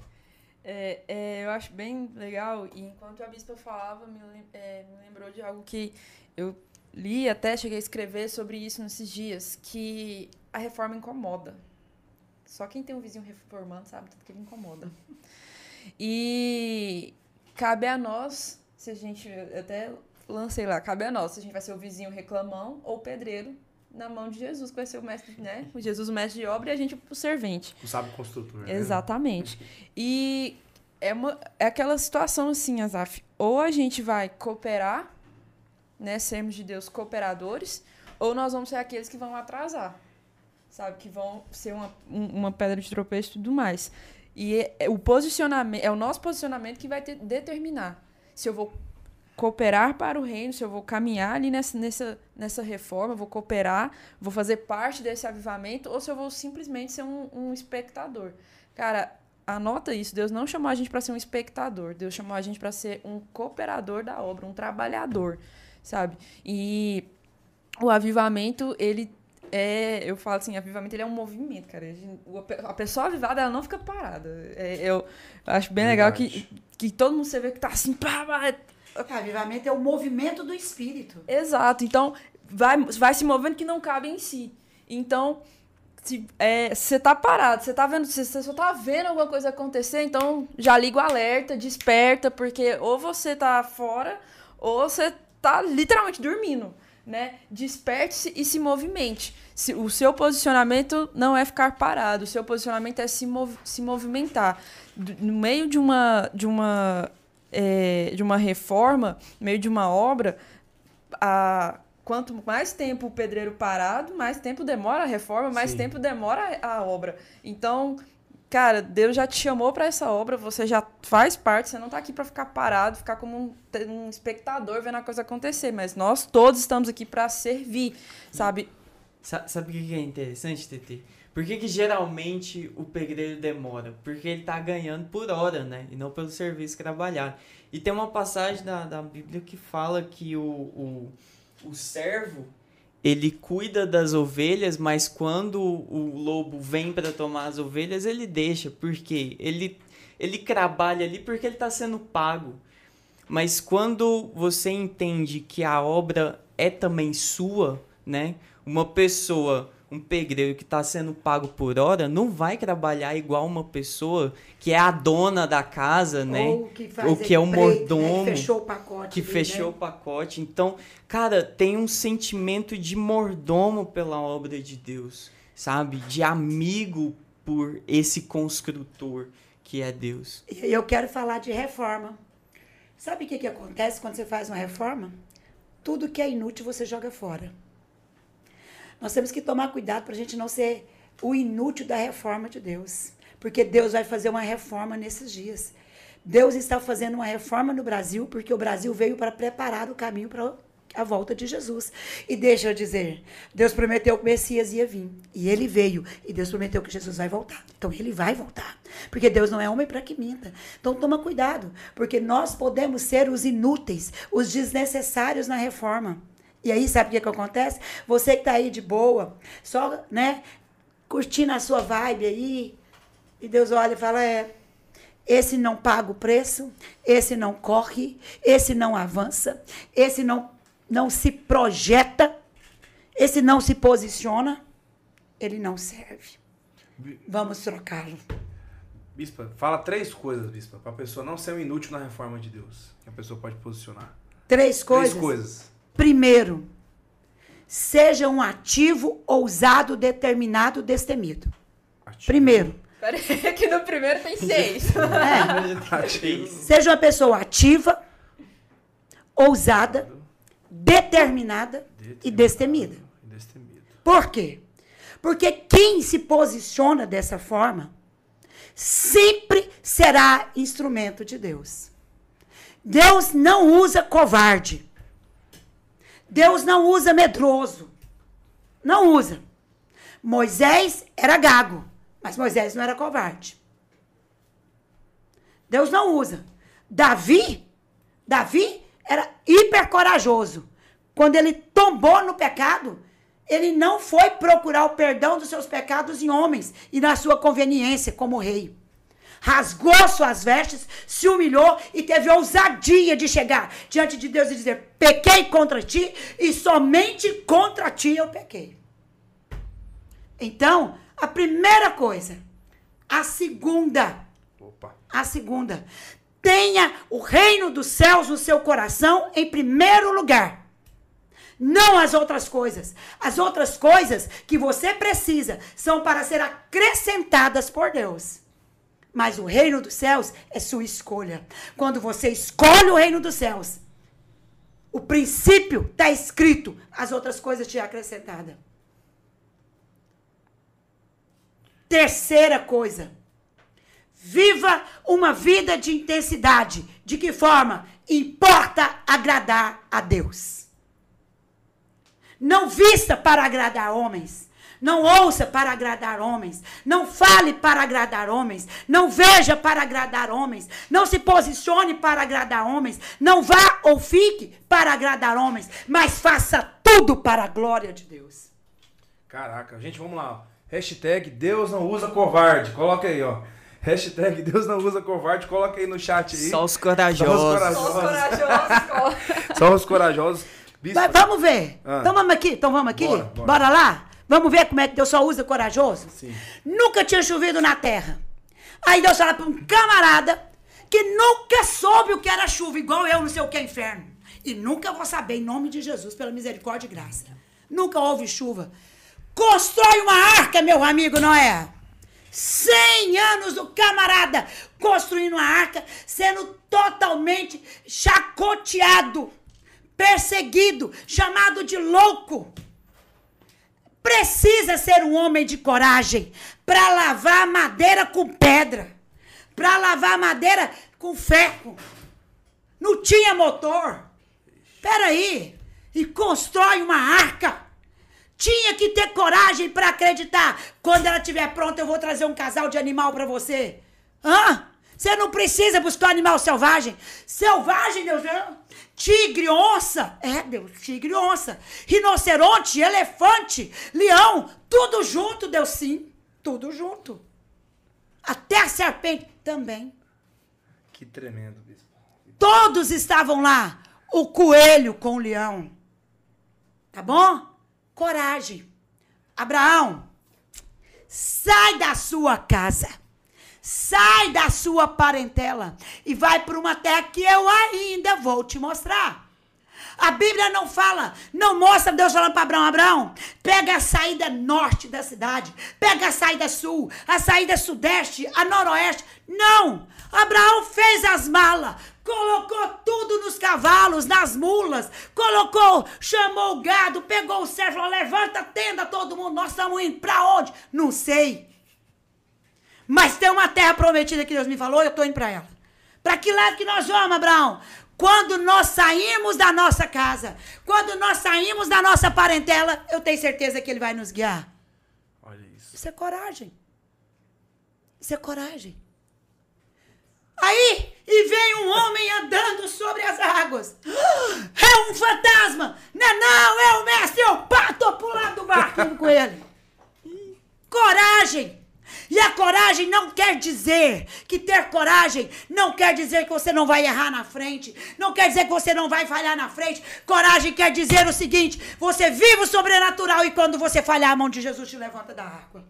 É, é, eu acho bem legal, e enquanto a bispa falava, me, é, me lembrou de algo que eu li, até cheguei a escrever sobre isso nesses dias, que a reforma incomoda. Só quem tem um vizinho reformando sabe tudo que ele incomoda. E cabe a nós, se a gente, até lancei lá, cabe a nós, se a gente vai ser o vizinho reclamão ou pedreiro na mão de Jesus, que vai ser o mestre, né? O Jesus, o mestre de obra, e a gente o servente. O sábio construtor. Né? Exatamente. E é, uma, é aquela situação assim, Azaf. Ou a gente vai cooperar, né? Sermos de Deus cooperadores, ou nós vamos ser aqueles que vão atrasar. Sabe? Que vão ser uma, uma pedra de tropeço e tudo mais. E é, é o posicionamento, é o nosso posicionamento que vai ter- determinar se eu vou cooperar para o reino, se eu vou caminhar ali nessa, nessa, nessa reforma, vou cooperar, vou fazer parte desse avivamento, ou se eu vou simplesmente ser um, um espectador. Cara, anota isso. Deus não chamou a gente para ser um espectador. Deus chamou a gente para ser um cooperador da obra, um trabalhador, sabe? E o avivamento, ele é, eu falo assim, avivamento ele é um movimento, cara. A pessoa avivada, ela não fica parada. É, eu acho bem legal que, que todo mundo você vê que tá assim, pá, pá, Avivamento é o movimento do espírito. Exato. Então, vai, vai se movendo que não cabe em si. Então, é, você tá parado, você tá vendo, você só tá vendo alguma coisa acontecer, então já liga o alerta, desperta, porque ou você tá fora, ou você tá literalmente dormindo, né? Desperte-se e se movimente. Se, o seu posicionamento não é ficar parado, o seu posicionamento é se, mov, se movimentar. No meio de uma, de uma, é, de uma reforma, no meio de uma obra, a, quanto mais tempo o pedreiro parado, mais tempo demora a reforma, mais Sim. tempo demora a obra. Então, cara, Deus já te chamou para essa obra, você já faz parte, você não tá aqui para ficar parado, ficar como um, um espectador vendo a coisa acontecer, mas nós todos estamos aqui para servir, sabe? Sa- Sabe o que que é interessante, TT? Por que, que geralmente o pedreiro demora? Porque ele tá ganhando por hora, né? E não pelo serviço trabalhar. E tem uma passagem da, da Bíblia que fala que o, o, o servo, ele cuida das ovelhas, mas quando o lobo vem para tomar as ovelhas, ele deixa. Por quê? Ele, ele trabalha ali porque ele está sendo pago. Mas quando você entende que a obra é também sua, né? Uma pessoa, um pedreiro que está sendo pago por hora, não vai trabalhar igual uma pessoa que é a dona da casa, né? Ou que, faz O que é o empreito, né, mordomo, que fechou o pacote. que ali, fechou o né? pacote. Então, cara, tem um sentimento de mordomo pela obra de Deus, sabe? De amigo por esse construtor que é Deus. E eu quero falar de reforma. Sabe o que, que acontece quando você faz uma reforma? Tudo que é inútil você joga fora. Nós temos que tomar cuidado para a gente não ser o inútil da reforma de Deus. Porque Deus vai fazer uma reforma nesses dias. Deus está fazendo uma reforma no Brasil, porque o Brasil veio para preparar o caminho para a volta de Jesus. E deixa eu dizer, Deus prometeu que o Messias ia vir. E ele veio. E Deus prometeu que Jesus vai voltar. Então ele vai voltar. Porque Deus não é homem para que minta. Então toma cuidado. Porque nós podemos ser os inúteis, os desnecessários na reforma. E aí, sabe o que, que acontece? Você que tá aí de boa, só, né, curtindo a sua vibe aí, e Deus olha e fala: é, esse não paga o preço, esse não corre, esse não avança, esse não, não se projeta, esse não se posiciona, ele não serve. Vamos trocá-lo. Bispa, fala três coisas, Bispa, pra pessoa não ser um inútil na reforma de Deus. Que a pessoa pode posicionar. Três coisas. Três coisas. Primeiro, seja um ativo, ousado, determinado, destemido. Ativo. Primeiro, Peraí, que no primeiro tem seis. é, seja uma pessoa ativa, ousada, determinada e destemida. E destemida. Por quê? Porque quem se posiciona dessa forma sempre será instrumento de Deus. Deus não usa covarde. Deus não usa medroso. Não usa. Moisés era gago, mas Moisés não era covarde. Deus não usa. Davi, Davi era hiper corajoso. Quando ele tombou no pecado, ele não foi procurar o perdão dos seus pecados em homens e na sua conveniência como rei. Rasgou suas vestes, se humilhou e teve ousadia de chegar diante de Deus e dizer: Pequei contra ti e somente contra ti eu pequei. Então, a primeira coisa, a segunda, Opa. a segunda, tenha o reino dos céus no seu coração em primeiro lugar. Não as outras coisas. As outras coisas que você precisa são para ser acrescentadas por Deus. Mas o reino dos céus é sua escolha. Quando você escolhe o reino dos céus, o princípio está escrito, as outras coisas te é acrescentada. Terceira coisa, Viva uma vida de intensidade. De que forma? Importa agradar a Deus. Não vista para agradar homens. Não ouça para agradar homens. Não fale para agradar homens. Não veja para agradar homens. Não se posicione para agradar homens. Não vá ou fique para agradar homens. Mas faça tudo para a glória de Deus. Caraca, gente, vamos lá. Hashtag Deus não usa covarde. Coloca aí, ó. Hashtag Deus não usa covarde. Coloca aí no chat aí. Só os Só os corajosos. corajosos. Só os corajosos. Só os corajosos. Bispo, Vai- vamos ver. Ah. Então vamos aqui, então vamos aqui. Bora, Bora, bora. lá? Vamos ver como é que Deus só usa corajoso? Sim. Nunca tinha chovido na terra. Aí Deus fala para um camarada que nunca soube o que era chuva, igual eu, não sei o que é inferno. E nunca vou saber, em nome de Jesus, pela misericórdia e graça. Nunca houve chuva. Constrói uma arca, meu amigo Noé. 100 anos o camarada construindo uma arca, sendo totalmente chacoteado, perseguido, chamado de louco. Precisa ser um homem de coragem para lavar madeira com pedra, para lavar madeira com ferro. Não tinha motor. Peraí. E constrói uma arca. Tinha que ter coragem para acreditar. Quando ela estiver pronta, eu vou trazer um casal de animal para você. Hã? Você não precisa buscar animal selvagem. Selvagem, Deus. né? Tigre, onça. É, Deus, tigre, onça. Rinoceronte, elefante, leão. Tudo junto, Deus, sim. Tudo junto. Até a serpente também. Que tremendo, bispo. Todos estavam lá. O coelho com o leão. Tá bom? Coragem. Abraão, sai da sua casa. Sai da sua parentela e vai para uma terra que eu ainda vou te mostrar. A Bíblia não fala, não mostra Deus falando para Abraão, Abraão, pega a saída norte da cidade, pega a saída sul, a saída sudeste, a noroeste. Não! Abraão fez as malas, colocou tudo nos cavalos, nas mulas, colocou, chamou o gado, pegou o servo, levanta a tenda todo mundo, nós estamos indo para onde? Não sei. Mas tem uma terra prometida que Deus me falou, eu estou indo para ela. Para que lado que nós vamos, Abraão? Quando nós saímos da nossa casa, quando nós saímos da nossa parentela, eu tenho certeza que ele vai nos guiar. Olha isso. Isso é coragem. Isso é coragem. Aí, e vem um homem andando sobre as águas. É um fantasma! Não, é não, é o mestre! Eu pá, tô pulando do barco indo com ele. Coragem! E a coragem não quer dizer que ter coragem não quer dizer que você não vai errar na frente, não quer dizer que você não vai falhar na frente. Coragem quer dizer o seguinte: você vive o sobrenatural e quando você falhar, a mão de Jesus te levanta da água.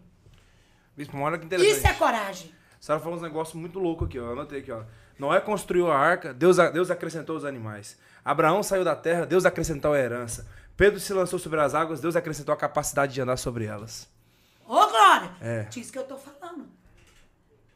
Bispo, olha que interessante. Isso é coragem. A senhora falou uns negócios muito loucos aqui, ó. Eu Anotei aqui, ó. Noé construiu a arca, Deus, Deus acrescentou os animais. Abraão saiu da terra, Deus acrescentou a herança. Pedro se lançou sobre as águas, Deus acrescentou a capacidade de andar sobre elas. Ô, Glória! É. Disso que eu tô falando.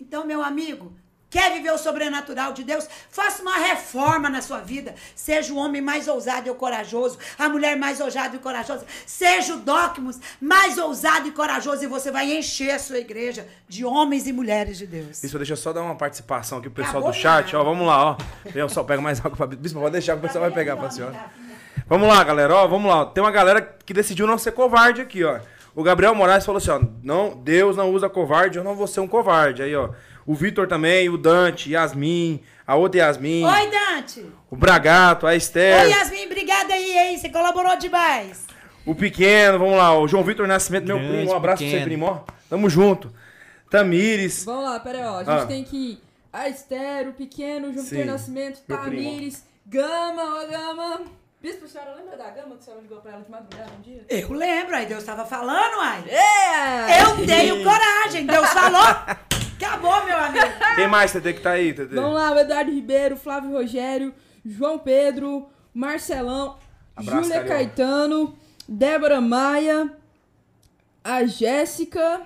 Então, meu amigo, quer viver o sobrenatural de Deus? Faça uma reforma na sua vida. Seja o homem mais ousado e corajoso, a mulher mais ousada e corajosa. Seja o Docmus mais ousado e corajoso e você vai encher a sua igreja de homens e mulheres de Deus. Bispo, deixa eu só dar uma participação aqui pro pessoal Acabou do chat, ó. Vamos lá, ó. Eu só pego mais água pra Bispo, pode deixar que o pessoal vai pegar pra senhora. Vamos lá, galera, ó. Vamos lá. Tem uma galera que decidiu não ser covarde aqui, ó. O Gabriel Moraes falou assim, ó. Não, Deus não usa covarde, eu não vou ser um covarde. Aí, ó. O Vitor também, o Dante, Yasmin, a outra Yasmin, Oi, Dante! o Bragato, a Esther. Oi, Yasmin, obrigada aí, hein? Você colaborou demais. O pequeno, vamos lá, o João Vitor Nascimento, meu Grande primo, um abraço pra você, pequeno. primo, ó. Tamo junto. Tamires, Vamos lá, pera aí, ó. A gente Ah. tem que. A Esther, o Pequeno, o João Sim, Vitor Nascimento. Tamires, Gama, ô Gama. Bispo, a senhora lembra da Gama que a senhora ligou pra ela de madrugada um dia? Eu lembro, aí Deus estava falando, ai. É! Eu tenho coragem. Deus falou. Acabou, meu amigo. quem mais, TT, que tá aí, TT? Vamos lá, o Eduardo Ribeiro, Flávio Rogério, João Pedro, Marcelão, Abraço, Júlia Carioca. Caetano, Débora Maia, a Jéssica.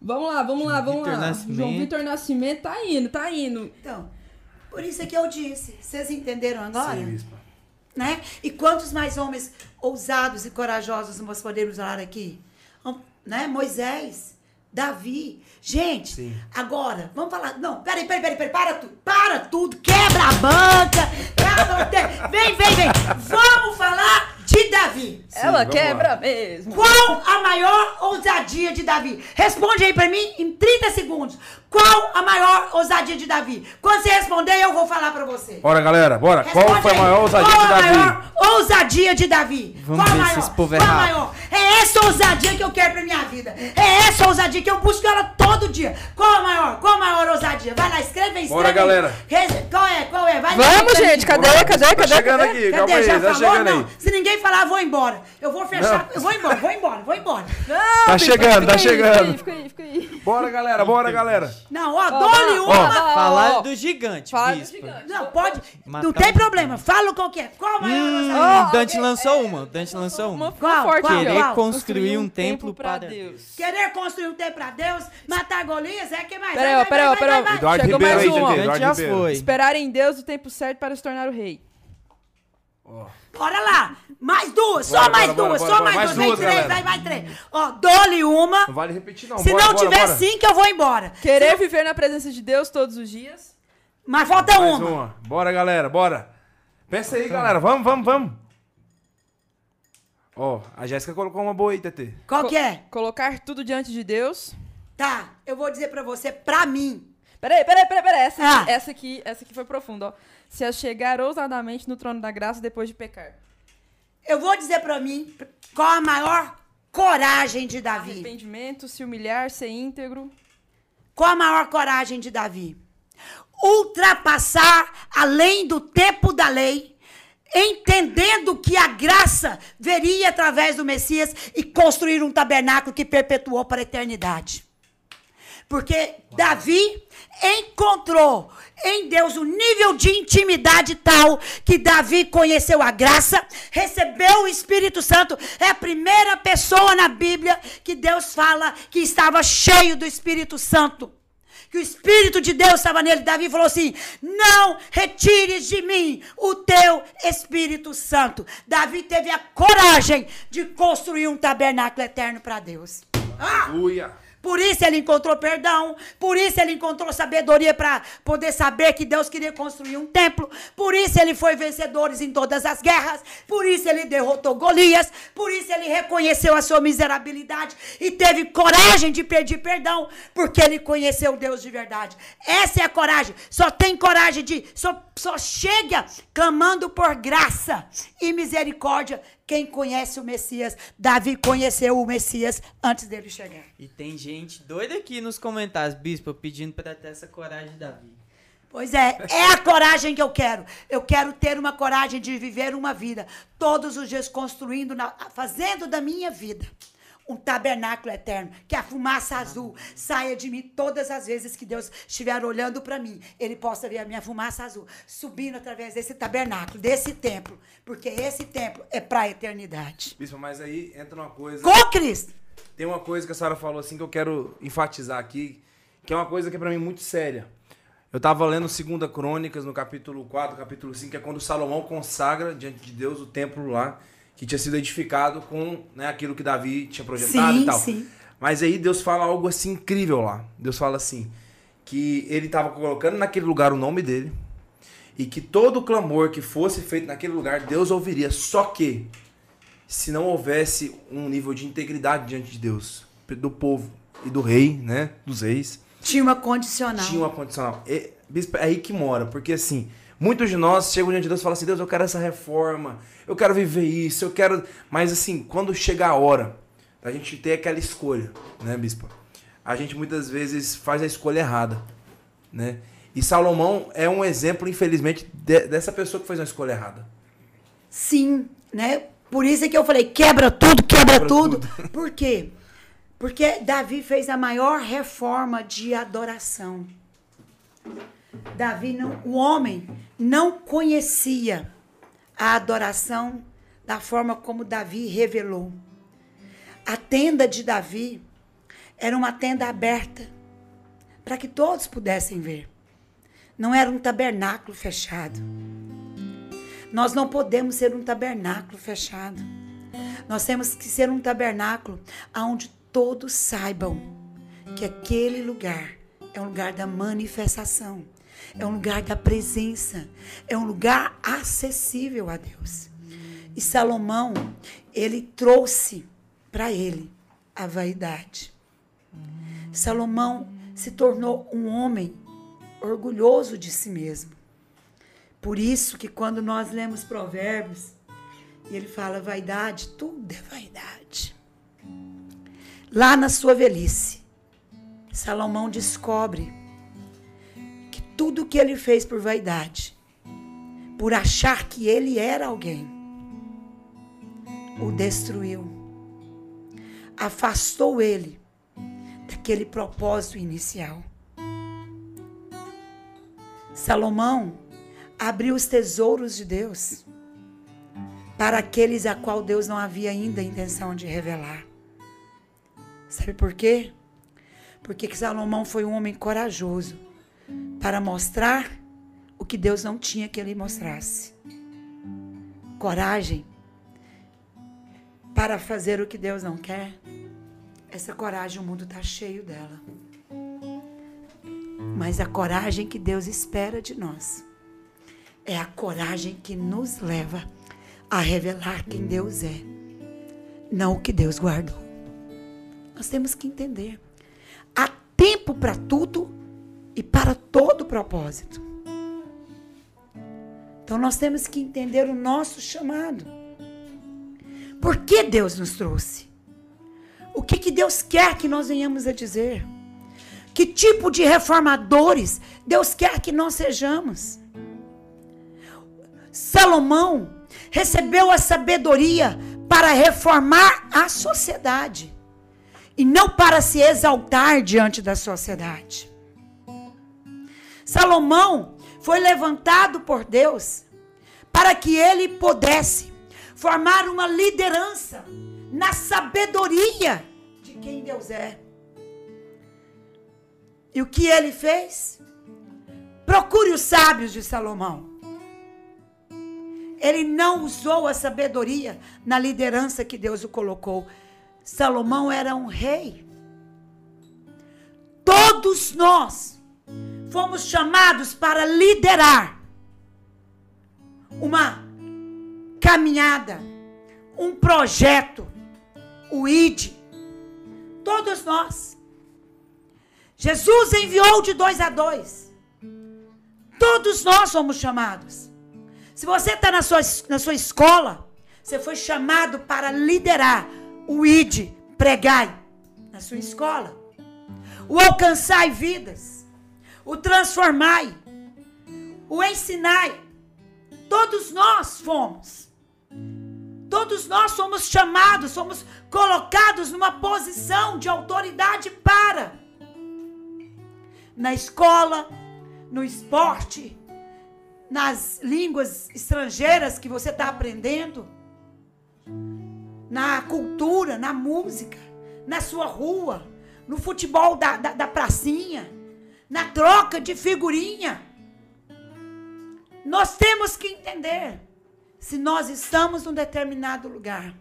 Vamos lá, vamos lá, vamos Vitor lá. Nascimento. João Vitor Nascimento tá indo, tá indo. Então, por isso é que eu disse. Vocês entenderam agora? Sim, Bispo. Né? E quantos mais homens ousados e corajosos nós podemos falar aqui? Hum, Né? Moisés, Davi. Gente, Sim. agora, vamos falar. Não, peraí, peraí, peraí, peraí, para tudo. Para tudo, quebra a banca. Quebra Vem, vem, vem. Vamos falar de Davi. Sim, Ela quebra lá. mesmo. Qual a maior ousadia de Davi? Responde aí pra mim em 30 segundos. Qual a maior ousadia de Davi? Quando você responder, eu vou falar pra você. Bora, galera, bora. Qual Responde foi a maior ousadia Qual de a Davi? maior ousadia de Davi? Vamos Qual a maior? esse povo é Qual a maior? É essa ousadia que eu quero pra minha vida. É essa ousadia que eu busco ela todo dia. Qual a maior? Qual a maior ousadia? Vai lá, escreve aí, escreve Bora, aí. galera. Qual é? Qual é? Vai Vamos, gente, cadê? Bora, Cadê? tá Cadê? chegando Cadê? aqui, calma Cadê? aí, Já tá falou? chegando Não. aí. Se ninguém falar, eu vou embora. Eu vou fechar. Não. Eu vou embora, vou embora, vou embora. Não, Tá chegando, tá aí, chegando. Fica aí, fica aí, fica aí. Bora, galera, bora, galera. Não, ó, dole ó, uma. ó, Falar ó. do gigante, Fala do gigante. Não, pode. Matar não tem problema. Fala qual que é. Qual a maior Hum, ousadia? o Dante lançou é, uma. O Dante lançou Uma uma. Qual? Querer construir um templo pra para Deus. Querer construir um templo pra Deus, matar Golias, é que mais? Peraí, ó, peraí, peraí. Eduardo Chegou Ribeiro mais um. O Dante já foi. Esperar em Deus o tempo certo para se tornar o rei. Bora lá. Mais duas, só Bora, mais bora, bora, duas, bora, só bora. mais Mais duas. Vem duas, três, galera. vai, vai três. Ó, dole uma. Não vale repetir, não. Se Bora, não bora, tiver bora. cinco, eu vou embora. Querer viver na presença de Deus todos os dias. Mas falta Mais uma. uma. Bora, galera, bora. Pensa aí, galera. Vamos, vamos, vamos. Ó, a Jéssica colocou uma boa aí, TT. Qual Co- que é? Colocar tudo diante de Deus. Tá, eu vou dizer pra você, pra mim. Peraí, peraí, peraí, peraí. Essa, Ah. aqui, essa aqui, essa aqui foi profunda, ó. Se achegar ousadamente no trono da graça depois de pecar. Eu vou dizer pra mim qual a maior coragem de Davi. Arrependimento, se humilhar, ser íntegro. Qual a maior coragem de Davi? Ultrapassar além do tempo da lei, entendendo que a graça viria através do Messias e construir um tabernáculo que perpetuou para a eternidade. Porque Davi encontrou em Deus um nível de intimidade tal que Davi conheceu a graça, recebeu o Espírito Santo, é a primeira pessoa na Bíblia que Deus fala que estava cheio do Espírito Santo. Que o Espírito de Deus estava nele. Davi falou assim: Não retires de mim o teu Espírito Santo. Davi teve a coragem de construir um tabernáculo eterno para Deus. Ah! Uia. Por isso ele encontrou perdão, por isso ele encontrou sabedoria para poder saber que Deus queria construir um templo, por isso ele foi vencedor em todas as guerras, por isso ele derrotou Golias, por isso ele reconheceu a sua miserabilidade e teve coragem de pedir perdão, porque ele conheceu Deus de verdade. Essa é a coragem. Só tem coragem de só, só chega clamando por graça e misericórdia quem conhece o Messias. Davi conheceu o Messias antes dele chegar. E tem gente doida aqui nos comentários, bispo, pedindo pra ter essa coragem de Davi. Pois é, é a coragem que eu quero. Eu quero ter uma coragem de viver uma vida, todos os dias construindo, na- fazendo da minha vida um tabernáculo eterno, que a fumaça azul saia de mim todas as vezes que Deus estiver olhando para mim, ele possa ver a minha fumaça azul subindo através desse tabernáculo, desse templo, porque esse templo é para a eternidade. Bispo, mas aí entra uma coisa. Com Cristo. Tem uma coisa que a senhora falou assim que eu quero enfatizar aqui, que é uma coisa que é pra mim muito séria. Eu tava lendo 2 Crônicas, no capítulo 4, capítulo 5, que é quando Salomão consagra diante de Deus o templo lá, que tinha sido edificado com né, aquilo que Davi tinha projetado Sim, e tal. sim. Mas aí Deus fala algo assim incrível lá. Deus fala assim, que ele tava colocando naquele lugar o nome dele, e que todo clamor que fosse feito naquele lugar, Deus ouviria. Só que, se não houvesse um nível de integridade diante de Deus, do povo e do rei, né? Dos reis, Tinha uma condicional. tinha uma condicional. E, bispo, é aí que mora, porque assim, muitos de nós chegam diante de Deus e falam assim: Deus, eu quero essa reforma, eu quero viver isso, eu quero. Mas assim, quando chega a hora da gente ter aquela escolha, né, bispo? A gente muitas vezes faz a escolha errada, né? E Salomão é um exemplo, infelizmente, de- dessa pessoa que fez uma escolha errada. Sim, né? Por isso é que eu falei, quebra tudo, quebra, Quebra tudo. tudo. Por quê? Porque Davi fez a maior reforma de adoração. Davi não, o homem não conhecia a adoração da forma como Davi revelou. A tenda de Davi era uma tenda aberta para que todos pudessem ver. Não era um tabernáculo fechado. Nós não podemos ser um tabernáculo fechado. Nós temos que ser um tabernáculo onde todos saibam que aquele lugar é um lugar da manifestação, é um lugar da presença, é um lugar acessível a Deus. E Salomão, ele trouxe para ele a vaidade. Salomão se tornou um homem orgulhoso de si mesmo. Por isso que quando nós lemos Provérbios, e ele fala vaidade, tudo é vaidade. Lá na sua velhice, Salomão descobre tudo que ele fez por vaidade, por achar que ele era alguém, o destruiu. Afastou ele daquele propósito inicial. Salomão abriu os tesouros de Deus para aqueles a qual Deus não havia ainda intenção de revelar. Sabe por quê? Porque Salomão foi um homem corajoso para mostrar o que Deus não tinha que ele mostrasse. Coragem para fazer o que Deus não quer. Essa coragem o mundo está cheio dela. Mas a coragem que Deus espera de nós é a coragem que nos leva a revelar quem Deus é, não o que Deus guardou. Nós temos que entender. Há tempo para tudo e para todo propósito. Então nós temos que entender o nosso chamado. Por que Deus nos trouxe? O que, que Deus quer que nós venhamos a dizer? Que tipo de reformadores Deus quer que nós sejamos? Salomão recebeu a sabedoria para reformar a sociedade e não para se exaltar diante da sociedade. Salomão foi levantado por Deus para que ele pudesse formar uma liderança na sabedoria de quem Deus é. E o que ele fez? Procure os sábios de Salomão. Ele não usou a sabedoria na liderança que Deus o colocou. Salomão era um rei. Todos nós fomos chamados para liderar uma caminhada, um projeto, o ID. Todos nós. Jesus enviou de dois a dois. Todos nós somos chamados. Se você está na sua, na sua escola, você foi chamado para liderar o ID, pregai na sua escola. O alcançai vidas. O transformai. O ensinai. Todos nós fomos. Todos nós somos chamados, somos colocados numa posição de autoridade para. Na escola, no esporte, nas línguas estrangeiras que você está aprendendo na cultura, na música, na sua rua, no futebol da, da, da pracinha, na troca de figurinha. Nós temos que entender se nós estamos num determinado lugar.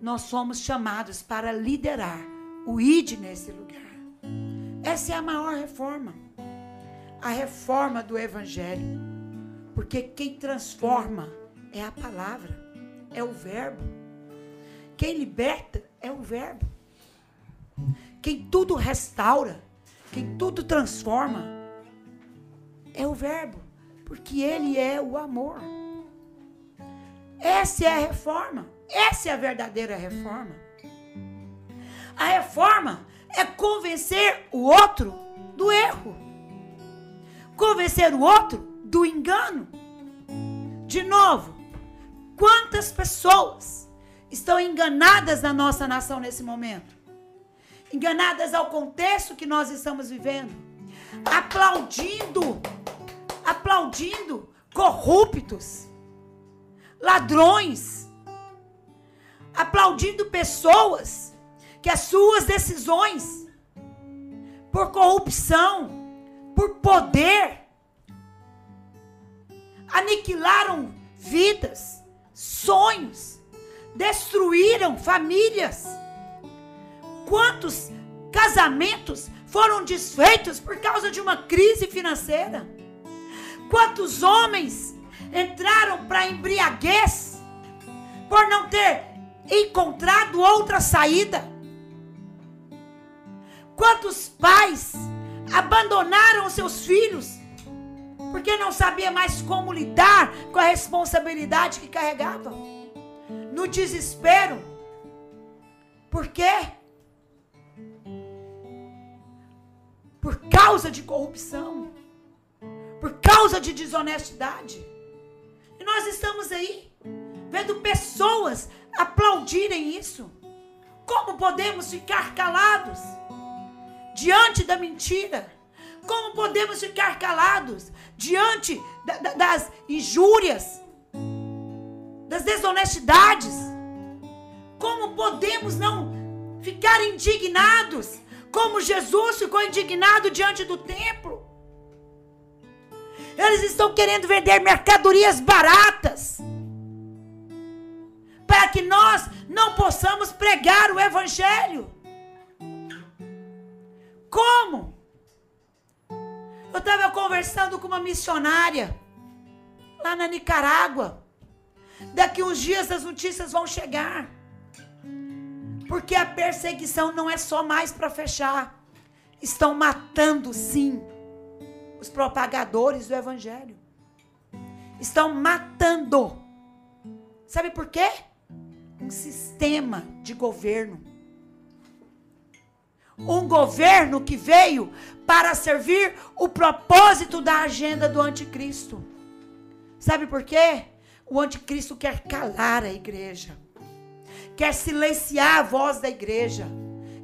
Nós somos chamados para liderar o ID nesse lugar. Essa é a maior reforma. A reforma do Evangelho. Porque quem transforma é a palavra é o Verbo. Quem liberta é o Verbo. Quem tudo restaura, quem tudo transforma, é o Verbo. Porque Ele é o amor. Essa é a reforma. Essa é a verdadeira reforma. A reforma é convencer o outro do erro, convencer o outro do engano. De novo, Quantas pessoas estão enganadas na nossa nação nesse momento? Enganadas ao contexto que nós estamos vivendo, aplaudindo, aplaudindo corruptos, ladrões, aplaudindo pessoas que as suas decisões, por corrupção, por poder, aniquilaram vidas sonhos, destruíram famílias. Quantos casamentos foram desfeitos por causa de uma crise financeira. Quantos homens entraram para embriaguez por não ter encontrado outra saída? Quantos pais abandonaram seus filhos porque não sabia mais como lidar com a responsabilidade que carregavam? No desespero. Por quê? Por causa de corrupção. Por causa de desonestidade. E nós estamos aí vendo pessoas aplaudirem isso. Como podemos ficar calados? diante da mentira? Como podemos ficar calados diante da, da, das injúrias, das desonestidades? Como podemos não ficar indignados? Como Jesus ficou indignado diante do templo? Eles estão querendo vender mercadorias baratas para que nós não possamos pregar o evangelho. Como? Eu estava conversando com uma missionária lá na Nicarágua. Daqui uns dias as notícias vão chegar. Porque a perseguição não é só mais para fechar. Estão matando, sim, os propagadores do evangelho. Estão matando. Sabe por quê? Um sistema de governo um governo que veio para servir o propósito da agenda do anticristo. Sabe por quê? O anticristo quer calar a igreja, quer silenciar a voz da igreja.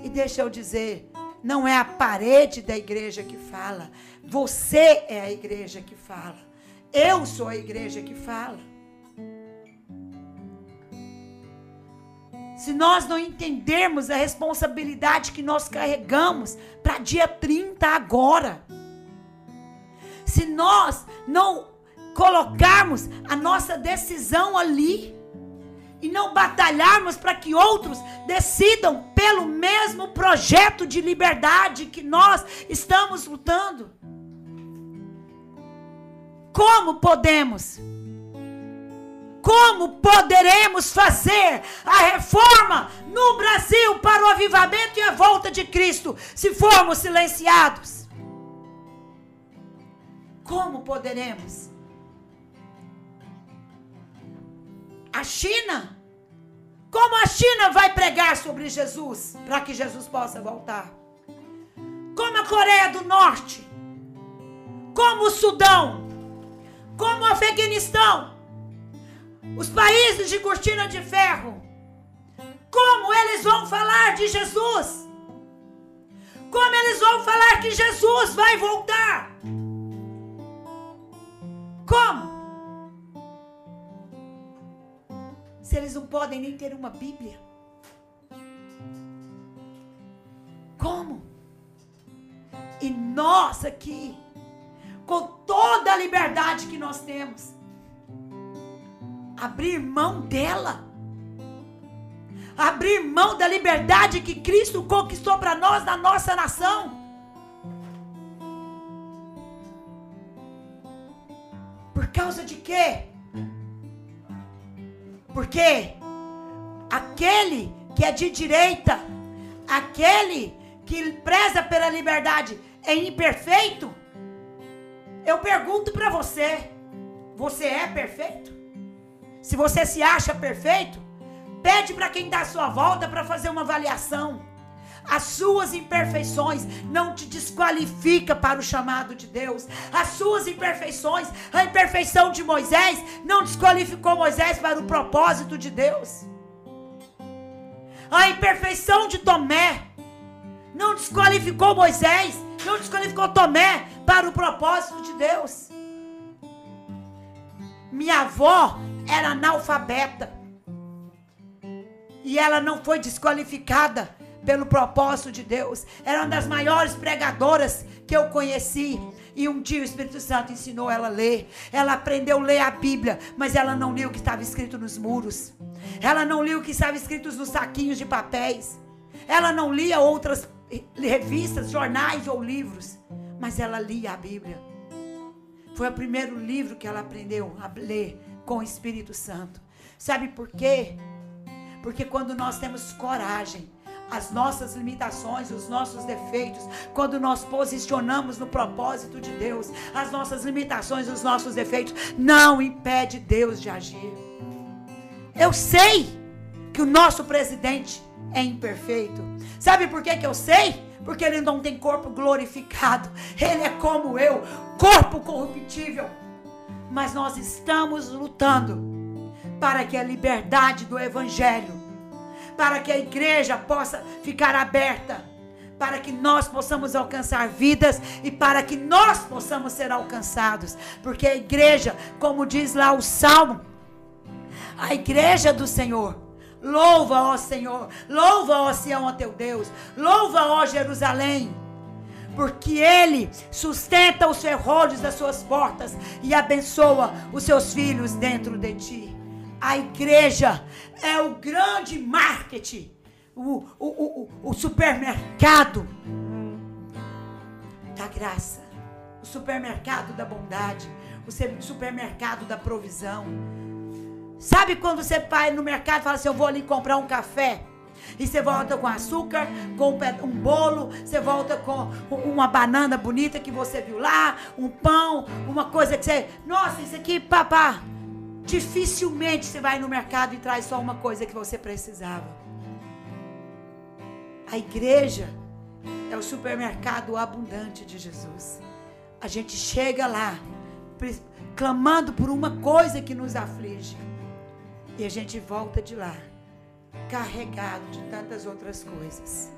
E deixa eu dizer, não é a parede da igreja que fala, você é a igreja que fala. Eu sou a igreja que fala. se nós não entendermos a responsabilidade que nós carregamos para dia 30 agora, se nós não colocarmos a nossa decisão ali e não batalharmos para que outros decidam pelo mesmo projeto de liberdade que nós estamos lutando, como podemos? Como poderemos fazer a reforma no Brasil para o avivamento e a volta de Cristo se formos silenciados? Como poderemos? A China? Como a China vai pregar sobre Jesus para que Jesus possa voltar? Como a Coreia do Norte? Como o Sudão? Como o Afeganistão? os países de cortina de ferro, como eles vão falar de Jesus? Como eles vão falar que Jesus vai voltar? Como? Se eles não podem nem ter uma Bíblia. Como? E nós aqui, com toda a liberdade que nós temos, abrir mão dela. Abrir mão da liberdade que Cristo conquistou para nós na nossa nação. Por causa de quê? Porque aquele que é de direita, aquele que preza pela liberdade é imperfeito? Eu pergunto para você: você é perfeito? Se você se acha perfeito, pede para quem à sua volta para fazer uma avaliação. As suas imperfeições não te desqualifica para o chamado de Deus. As suas imperfeições, a imperfeição de Moisés não desqualificou Moisés para o propósito de Deus. A imperfeição de Tomé não desqualificou Moisés, não desqualificou Tomé para o propósito de Deus. Minha avó era analfabeta. E ela não foi desqualificada pelo propósito de Deus. Era uma das maiores pregadoras que eu conheci. E um dia o Espírito Santo ensinou ela a ler. Ela aprendeu a ler a Bíblia, mas ela não lia o que estava escrito nos muros. Ela não lia o que estava escrito nos saquinhos de papéis. Ela não lia outras revistas, jornais ou livros, mas ela lia a Bíblia. Foi o primeiro livro que ela aprendeu a ler com o Espírito Santo. Sabe por quê? Porque quando nós temos coragem, as nossas limitações, os nossos defeitos, quando nós posicionamos no propósito de Deus, as nossas limitações, os nossos defeitos, não impede Deus de agir. Eu sei que o nosso presidente é imperfeito. Sabe por que, que eu sei? Porque ele não tem corpo glorificado. Ele é como eu, corpo corruptível. Mas nós estamos lutando para que a liberdade do Evangelho, para que a igreja possa ficar aberta, para que nós possamos alcançar vidas e para que nós possamos ser alcançados. Porque a igreja, como diz lá o Salmo, a igreja do Senhor Louva, ó Senhor. Louva, ó Sião, ó teu Deus. Louva, ó Jerusalém. Porque Ele sustenta os ferrolhos das suas portas e abençoa os seus filhos dentro de ti. A igreja é o grande marketing, o, o, o, o supermercado da graça, o supermercado da bondade, o supermercado da provisão. Sabe quando você vai no mercado e fala assim: Eu vou ali comprar um café? E você volta com açúcar, com um bolo, você volta com uma banana bonita que você viu lá, um pão, uma coisa que você. Nossa, isso aqui, papá. Dificilmente você vai no mercado e traz só uma coisa que você precisava. A igreja é o supermercado abundante de Jesus. A gente chega lá clamando por uma coisa que nos aflige. E a gente volta de lá, carregado de tantas outras coisas.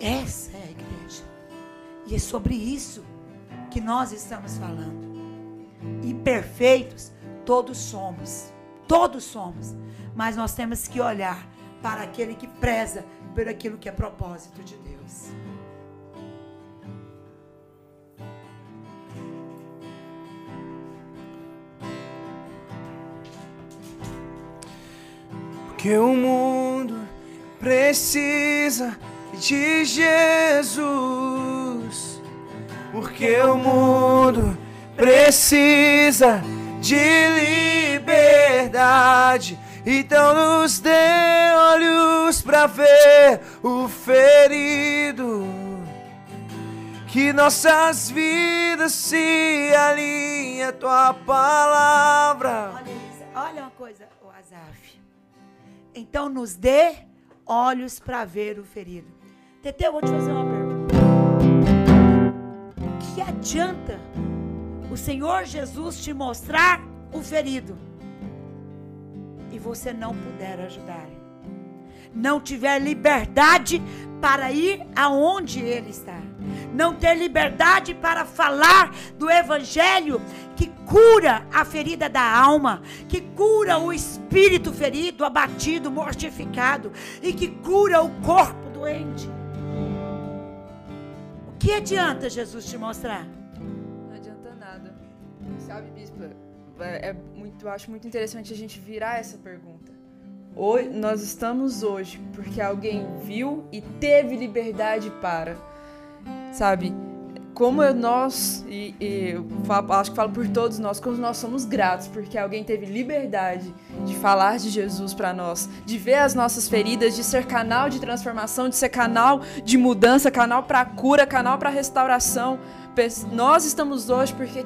Essa é a igreja. E é sobre isso que nós estamos falando. Imperfeitos, todos somos. Todos somos. Mas nós temos que olhar para aquele que preza por aquilo que é propósito de Deus. Que o mundo precisa de Jesus. Porque o mundo precisa de liberdade. Então nos dê olhos para ver o ferido. Que nossas vidas se alinhem a tua palavra. Olha, olha uma coisa, o Azaf. Então nos dê olhos para ver o ferido. Tete, eu vou te fazer uma pergunta. O que adianta o Senhor Jesus te mostrar o ferido e você não puder ajudar? Não tiver liberdade para ir aonde ele está não ter liberdade para falar do Evangelho que cura a ferida da alma, que cura o espírito ferido, abatido, mortificado e que cura o corpo doente. O que adianta Jesus te mostrar? Sabe, bispa, é, é muito, acho muito interessante a gente virar essa pergunta. Hoje, nós estamos hoje porque alguém viu e teve liberdade para sabe? Como eu, nós, e, e eu falo, acho que falo por todos nós, como nós somos gratos, porque alguém teve liberdade de falar de Jesus para nós, de ver as nossas feridas, de ser canal de transformação, de ser canal de mudança, canal para cura, canal para restauração. Nós estamos hoje porque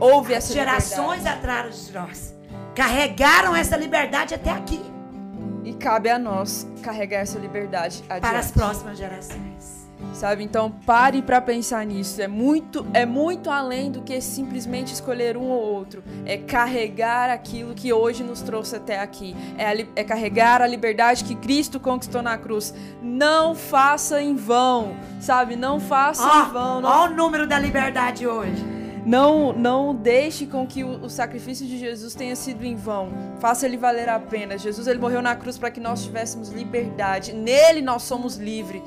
houve essa gerações atrás de nós carregaram essa liberdade até aqui. E cabe a nós carregar essa liberdade adiante. para as próximas gerações sabe? Então pare para pensar nisso. É muito, é muito além do que simplesmente escolher um ou outro. É carregar aquilo que hoje nos trouxe até aqui. É, a, é carregar a liberdade que Cristo conquistou na cruz. Não faça em vão, sabe? Não faça oh, em vão. Não... Olha o número da liberdade hoje. Não, não deixe com que o, o, sacrifício de Jesus tenha sido em vão. Faça ele valer a pena. Jesus ele morreu na cruz para que nós tivéssemos liberdade. Nele nós somos livres.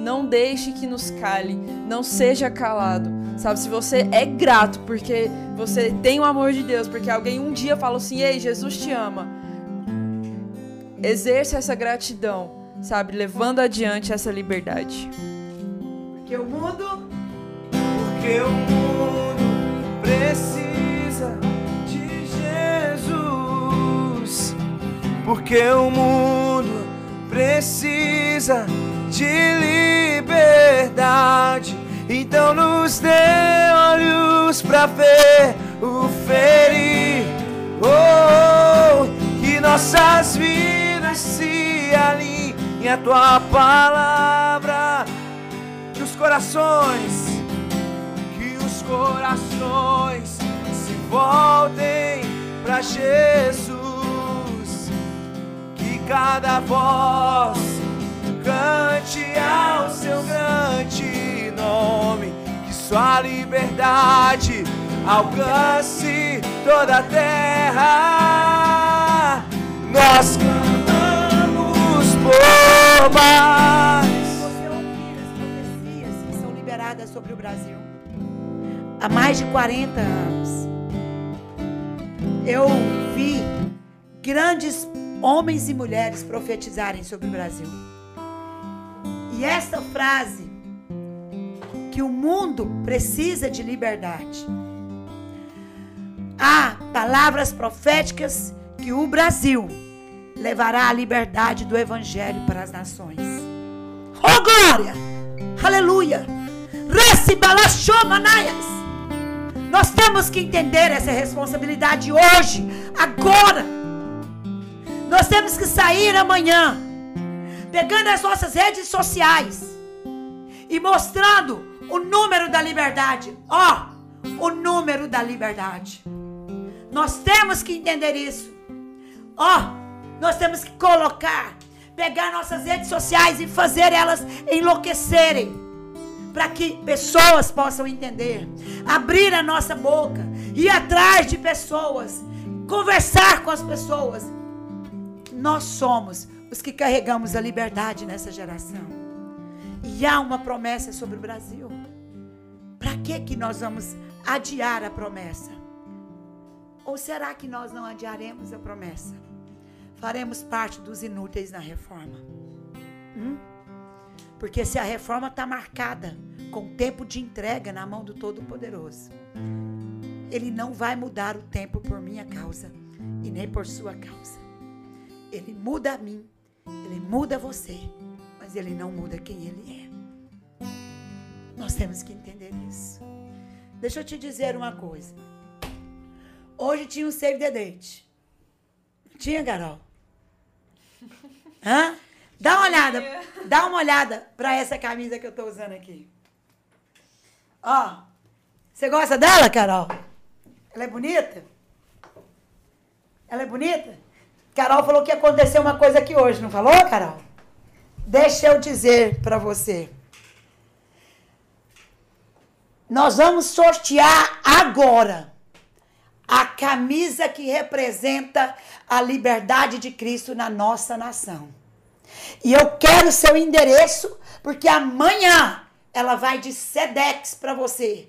Não deixe que nos cale, não seja calado. Sabe, se você é grato porque você tem o amor de Deus, porque alguém um dia falou assim: "Ei, Jesus te ama". Exerça essa gratidão, sabe, levando adiante essa liberdade. Porque o mundo Porque o mundo precisa de Jesus. Porque o mundo precisa de liberdade. Então nos dê olhos pra ver o ferir. Oh, que nossas vidas se alinhem à tua palavra. Que os corações corações se voltem para Jesus, que cada voz cante ao seu grande nome, que sua liberdade alcance toda a terra. Nós cantamos por mais. Há mais de 40 anos, eu vi grandes homens e mulheres profetizarem sobre o Brasil. E esta frase, que o mundo precisa de liberdade. Há palavras proféticas que o Brasil levará a liberdade do evangelho para as nações. Oh glória! Aleluia! Recibalachomanias! Nós temos que entender essa responsabilidade hoje, agora. Nós temos que sair amanhã, pegando as nossas redes sociais e mostrando o número da liberdade. Ó, o número da liberdade. Nós temos que entender isso. Ó, nós temos que colocar, pegar nossas redes sociais e fazer elas enlouquecerem, para que pessoas possam entender, abrir a nossa boca, ir atrás de pessoas, conversar com as pessoas. Nós somos os que carregamos a liberdade nessa geração. E há uma promessa sobre o Brasil. Para que que nós vamos adiar a promessa? Ou será que nós não adiaremos a promessa? Faremos parte dos inúteis na reforma. Hum? Porque se a reforma está marcada com tempo de entrega na mão do Todo-Poderoso, Ele não vai mudar o tempo por minha causa e nem por sua causa. Ele muda a mim, Ele muda você, mas Ele não muda quem Ele é. Nós temos que entender isso. Deixa eu te dizer uma coisa. Hoje tinha um save the date. Tinha, Carol? Hã? Dá uma olhada, dá uma olhada pra essa camisa que eu tô usando aqui. Ó, você gosta dela, Carol? Ela é bonita? Ela é bonita? Carol falou que aconteceu uma coisa aqui hoje, não falou, Carol? Deixa eu dizer pra você. Nós vamos sortear agora a camisa que representa a liberdade de Cristo na nossa nação. E eu quero seu endereço, porque amanhã ela vai de Sedex para você.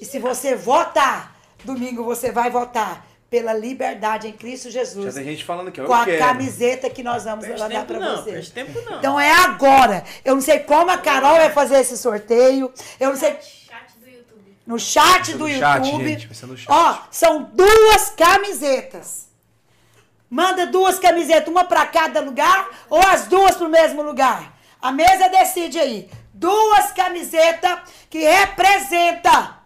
E se você votar, domingo você vai votar pela liberdade em Cristo Jesus. Já tem gente falando que eu com a quero. camiseta que nós vamos Perde mandar tempo para não, você. perde tempo não. Então é agora. Eu não sei como a Carol vai fazer esse sorteio. Eu não sei Chat do YouTube. no chat do no chat, YouTube. gente, vai ser no chat. Ó, são duas camisetas. Manda duas camisetas, uma para cada lugar ou as duas pro mesmo lugar. A mesa decide aí. Duas camisetas que representa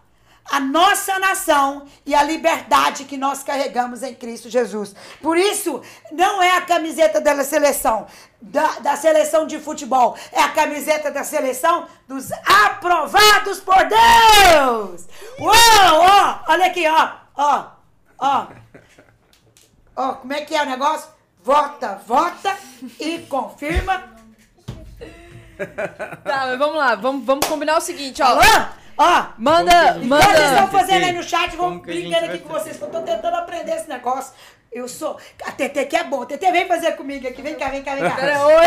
a nossa nação e a liberdade que nós carregamos em Cristo Jesus. Por isso, não é a camiseta da seleção, da, da seleção de futebol, é a camiseta da seleção dos aprovados por Deus. Uou, ó, olha aqui, ó, ó, ó. Ó, como é que é o negócio? Vota, vota e confirma. Tá, mas vamos lá, vamos, vamos combinar o seguite, ó. Alô? Ó, Manda, que Enquanto vocês estão manda. fazendo aí no chat, gente brincando aqui com vocês, que eu tô tentando aprender esse negócio. Eu sou. A TT que é bom. TT, vem fazer comigo aqui. Vem cá, vem cá, vem cá. Pera, oi,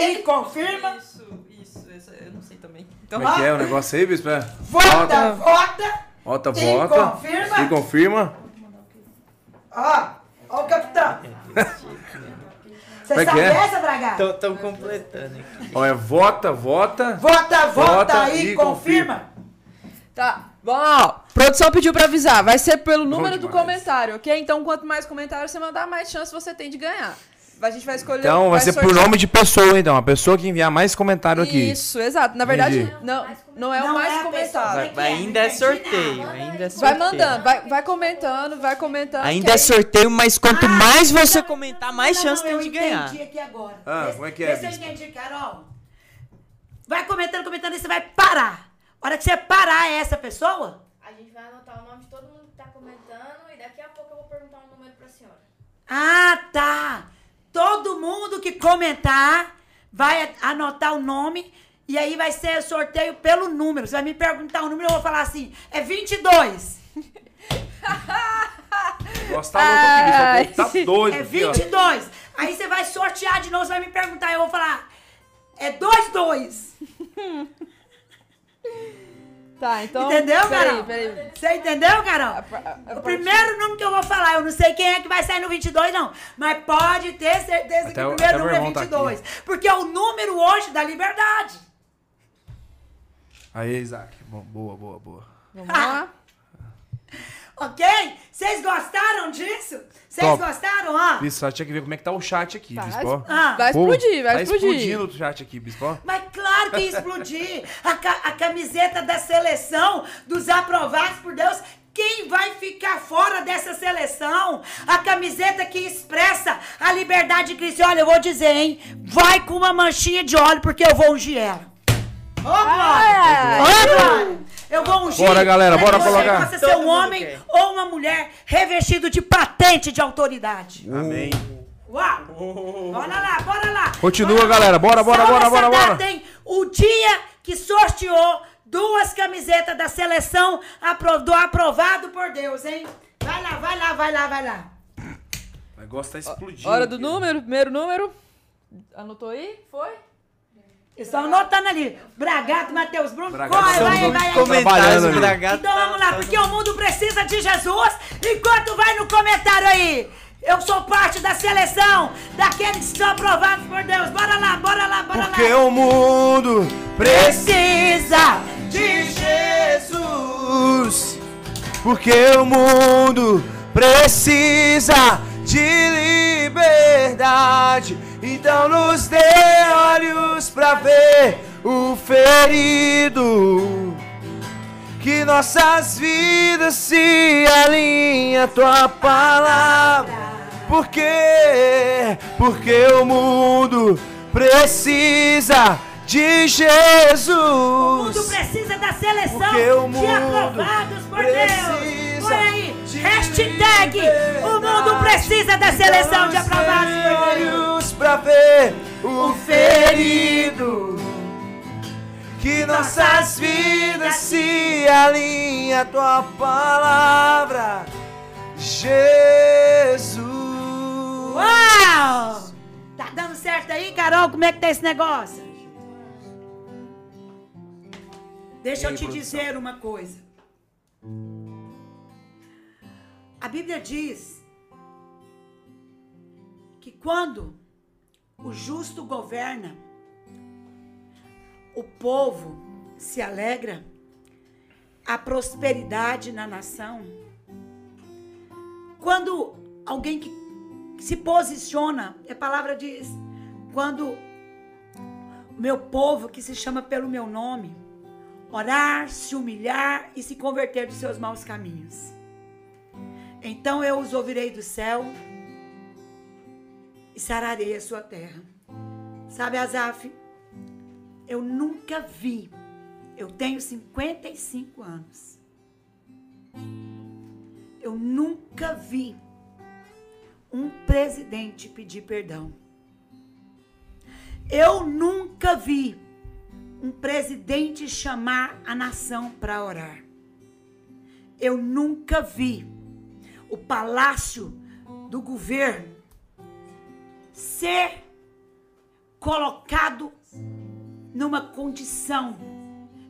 e confirma. Isso, isso, isso, eu não sei também. Então, Como é que é o negócio aí, bispo? É. Vota, vota. Vota, E vota. confirma. E confirma. Ó, ó o capitão. Você é sabe é? essa, Bragado? Estão completando aqui. Ó, é vota, vota. Vota, vota, e confirma. Tá, vamos lá. ó. Produção pediu pra avisar. Vai ser pelo número do comentário, ok? Então, quanto mais comentários você mandar, mais chance você tem de ganhar. A gente vai escolher. Então vai ser por sortear- nome de pessoa, então. A pessoa que enviar mais comentário aqui. Isso, exato. Na verdade, Entendi. não, não é o Não mais é a comentado. Vai, vai- é? ainda é sorteio. Ainda é Vai sorteio. mandando, vai, vai comentando, vai comentando. Ainda é sorteio, mas quanto Ah, mais você não, comentar, mais não, chance não, tem eu de ganhar. entendi aqui agora. Ah, como é que é, se eu entendi, Carol. Vai comentando, comentando e você vai parar. A hora que você parar essa pessoa, A gente vai anotar o nome de todo mundo que tá comentando e daqui a pouco eu vou perguntar um número pra senhora. Ah, tá. Todo mundo que comentar vai anotar o nome e aí vai ser sorteio pelo número. Você vai me perguntar o número, eu vou falar assim: é 22. Nossa, tá louco aqui, Ai. bicho. Tá doido. É aqui, ó. 22. Aí você vai sortear de novo, você vai me perguntar, eu vou falar: é 22. Tá, então. Entendeu, Carol? Peraí, Você entendeu, Carol? A- a- a O primeiro número que eu vou falar, eu não sei quem é que vai sair no 22, não. Mas pode ter certeza Até que o- primeiro número é irmão tá 22. porque é o número hoje da liberdade. Aí, Isaac. Bom, boa, boa, boa. Vamos lá. Ok? Vocês gostaram disso? Vocês Top. gostaram, ó? Bispo, só tinha que ver como é que tá o chat aqui, Tá, Bispo. Ah, Vai Pô, explodir, vai tá explodir. explodindo o chat aqui, Bispo. mas claro que ia explodir. A, ca- a camiseta da seleção dos aprovados por Deus. Quem vai ficar fora dessa seleção? A camiseta que expressa a liberdade de Cristo. Olha, eu vou dizer, hein? Vai com uma manchinha de óleo, porque eu vou ungir ela. Ô, Glória! Ô, Glória! Eu vou ungir. Bora, galera, bora você colocar. possa ser Todo um homem quer. ou uma mulher revestido de patente de autoridade. Amém. Uau! Bora lá, bora lá! Continua, Bora galera. Bora, bora, bora, bora, data, bora. hein? O dia que sorteou duas camisetas da seleção apro- do aprovado por Deus, hein? Vai lá, vai lá, vai lá, vai lá. O negócio tá explodindo. Hora do aqui. número, primeiro número. Anotou aí? Foi? Estão anotando ali. Bragato, Matheus Bruno. Bragato, Corre, vai, vai, vai. Trabalhando bragato. Então vamos lá, porque o mundo precisa de Jesus. Enquanto vai no comentário aí, eu sou parte da seleção daqueles que são aprovados por Deus. Bora lá, bora lá, bora Porque lá. o mundo Precisa de Jesus. Porque o mundo precisa de liberdade. Então nos dê olhos pra ver o ferido. Que nossas vidas se alinhem à tua palavra. Por quê? Porque o mundo precisa de Jesus. O mundo precisa da seleção Porque de aprovados por Deus. Põe aí, hashtag o mundo precisa da seleção de aprovados olhos pra ver o ferido. Que nossas vidas se alinhem à tua palavra, Jesus. Uau! Tá dando certo aí, Carol? Como é que tá esse negócio? Deixa eu te dizer uma coisa. A Bíblia diz que quando o justo governa, o povo se alegra, a prosperidade na nação. Quando alguém que se posiciona, a palavra diz, quando o meu povo que se chama pelo meu nome, orar, se humilhar e se converter dos seus maus caminhos. Então eu os ouvirei do céu e sararei a sua terra. Sabe, Azaf? Eu nunca vi. Eu tenho 55 anos. Eu nunca vi um presidente pedir perdão. Eu nunca vi um presidente chamar a nação para orar. Eu nunca vi o palácio do governo ser colocado numa condição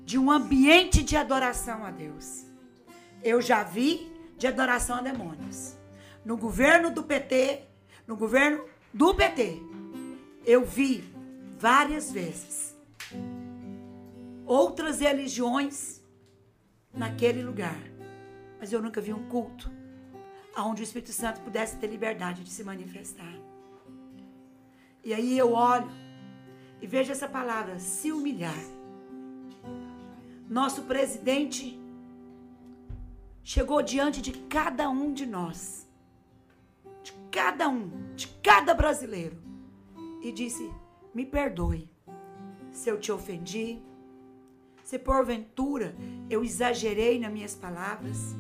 de um ambiente de adoração a Deus. Eu já vi de adoração a demônios. No governo do PT, no governo do PT, eu vi várias vezes outras religiões naquele lugar, mas eu nunca vi um culto onde o Espírito Santo pudesse ter liberdade de se manifestar. E aí eu olho e vejo essa palavra, se humilhar. Nosso presidente chegou diante de cada um de nós, de cada um, de cada brasileiro, e disse: Me perdoe se eu te ofendi, se porventura eu exagerei nas minhas palavras.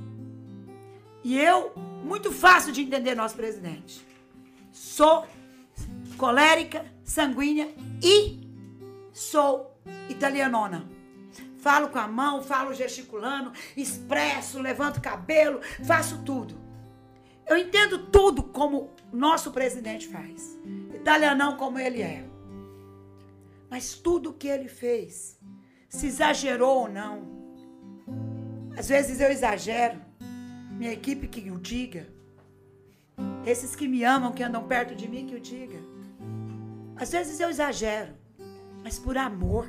E eu, muito fácil de entender nosso presidente, sou colérica, sanguínea e sou italianona. Falo com a mão, falo gesticulando, expresso, levanto cabelo, faço tudo. Eu entendo tudo como nosso presidente faz. Italianão como ele é. Mas tudo que ele fez, se exagerou ou não. Às vezes eu exagero. Minha equipe que o diga. Esses que me amam, que andam perto de mim, que o diga. Às vezes eu exagero, mas por amor,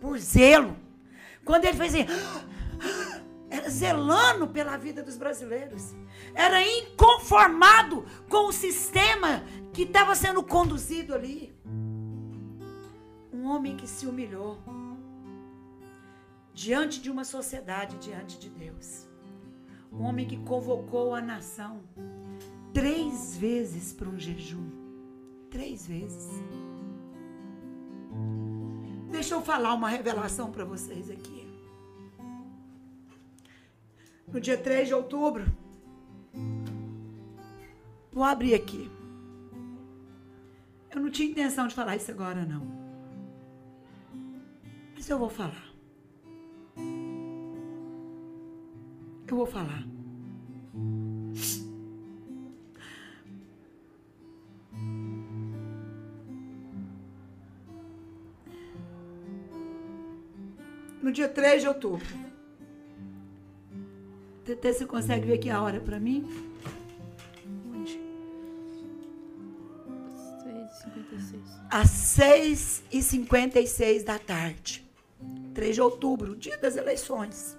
por zelo. Quando ele fez assim, era zelando pela vida dos brasileiros, era inconformado com o sistema que estava sendo conduzido ali. Um homem que se humilhou diante de uma sociedade, diante de Deus. Um homem que convocou a nação três vezes para um jejum Três vezes. Deixa eu falar uma revelação para vocês aqui. No dia 3 de outubro, vou abrir aqui. Eu não tinha intenção de falar isso agora, não. Mas eu vou falar. Eu vou falar. no dia 3 de outubro. TT, você consegue ver aqui a hora para mim? Onde? 6h56. Às 6h56 da tarde. 3 de outubro, dia das eleições.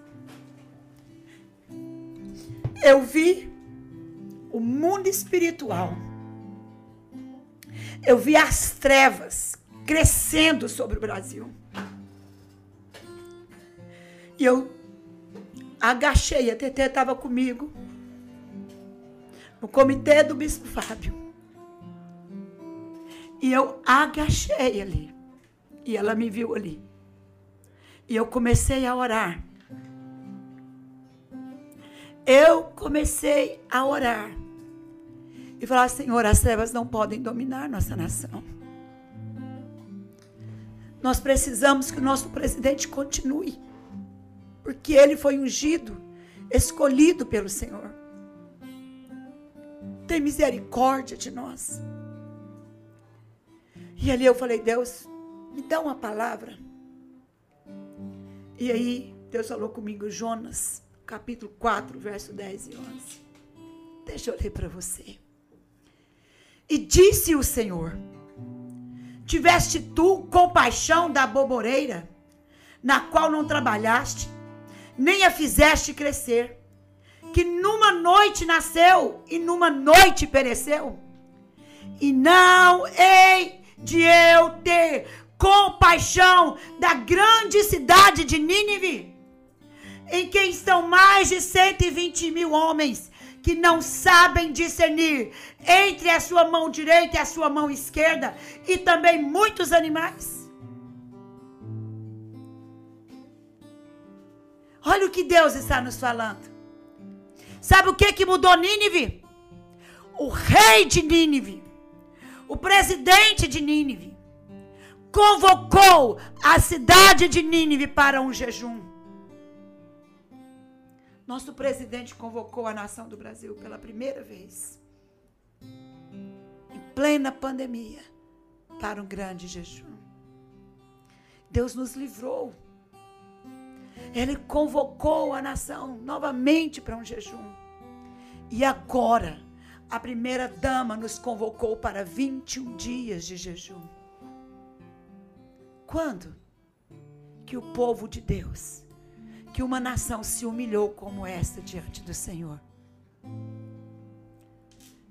Eu vi o mundo espiritual. Eu vi as trevas crescendo sobre o Brasil. E eu agachei, a TT estava comigo, no comitê do Bispo Fábio. E eu agachei ali. E ela me viu ali. E eu comecei a orar. Eu comecei a orar. E falar, Senhor, as trevas não podem dominar nossa nação. Nós precisamos que o nosso presidente continue porque ele foi ungido, escolhido pelo Senhor. Tem misericórdia de nós. E ali eu falei, Deus, me dá uma palavra. E aí Deus falou comigo, Jonas, capítulo 4, verso 10 e 11. Deixa eu ler para você. E disse o Senhor: Tiveste tu compaixão da boboreira, na qual não trabalhaste, nem a fizeste crescer, que numa noite nasceu e numa noite pereceu? E não hei de eu ter compaixão da grande cidade de Nínive, em que estão mais de 120 mil homens que não sabem discernir entre a sua mão direita e a sua mão esquerda, e também muitos animais. Olha o que Deus está nos falando. Sabe o que, que mudou Nínive? O rei de Nínive, o presidente de Nínive, convocou a cidade de Nínive para um jejum. Nosso presidente convocou a nação do Brasil pela primeira vez, em plena pandemia, para um grande jejum. Deus nos livrou ele convocou a nação novamente para um jejum. E agora, a primeira dama nos convocou para 21 dias de jejum. Quando que o povo de Deus, que uma nação se humilhou como esta diante do Senhor?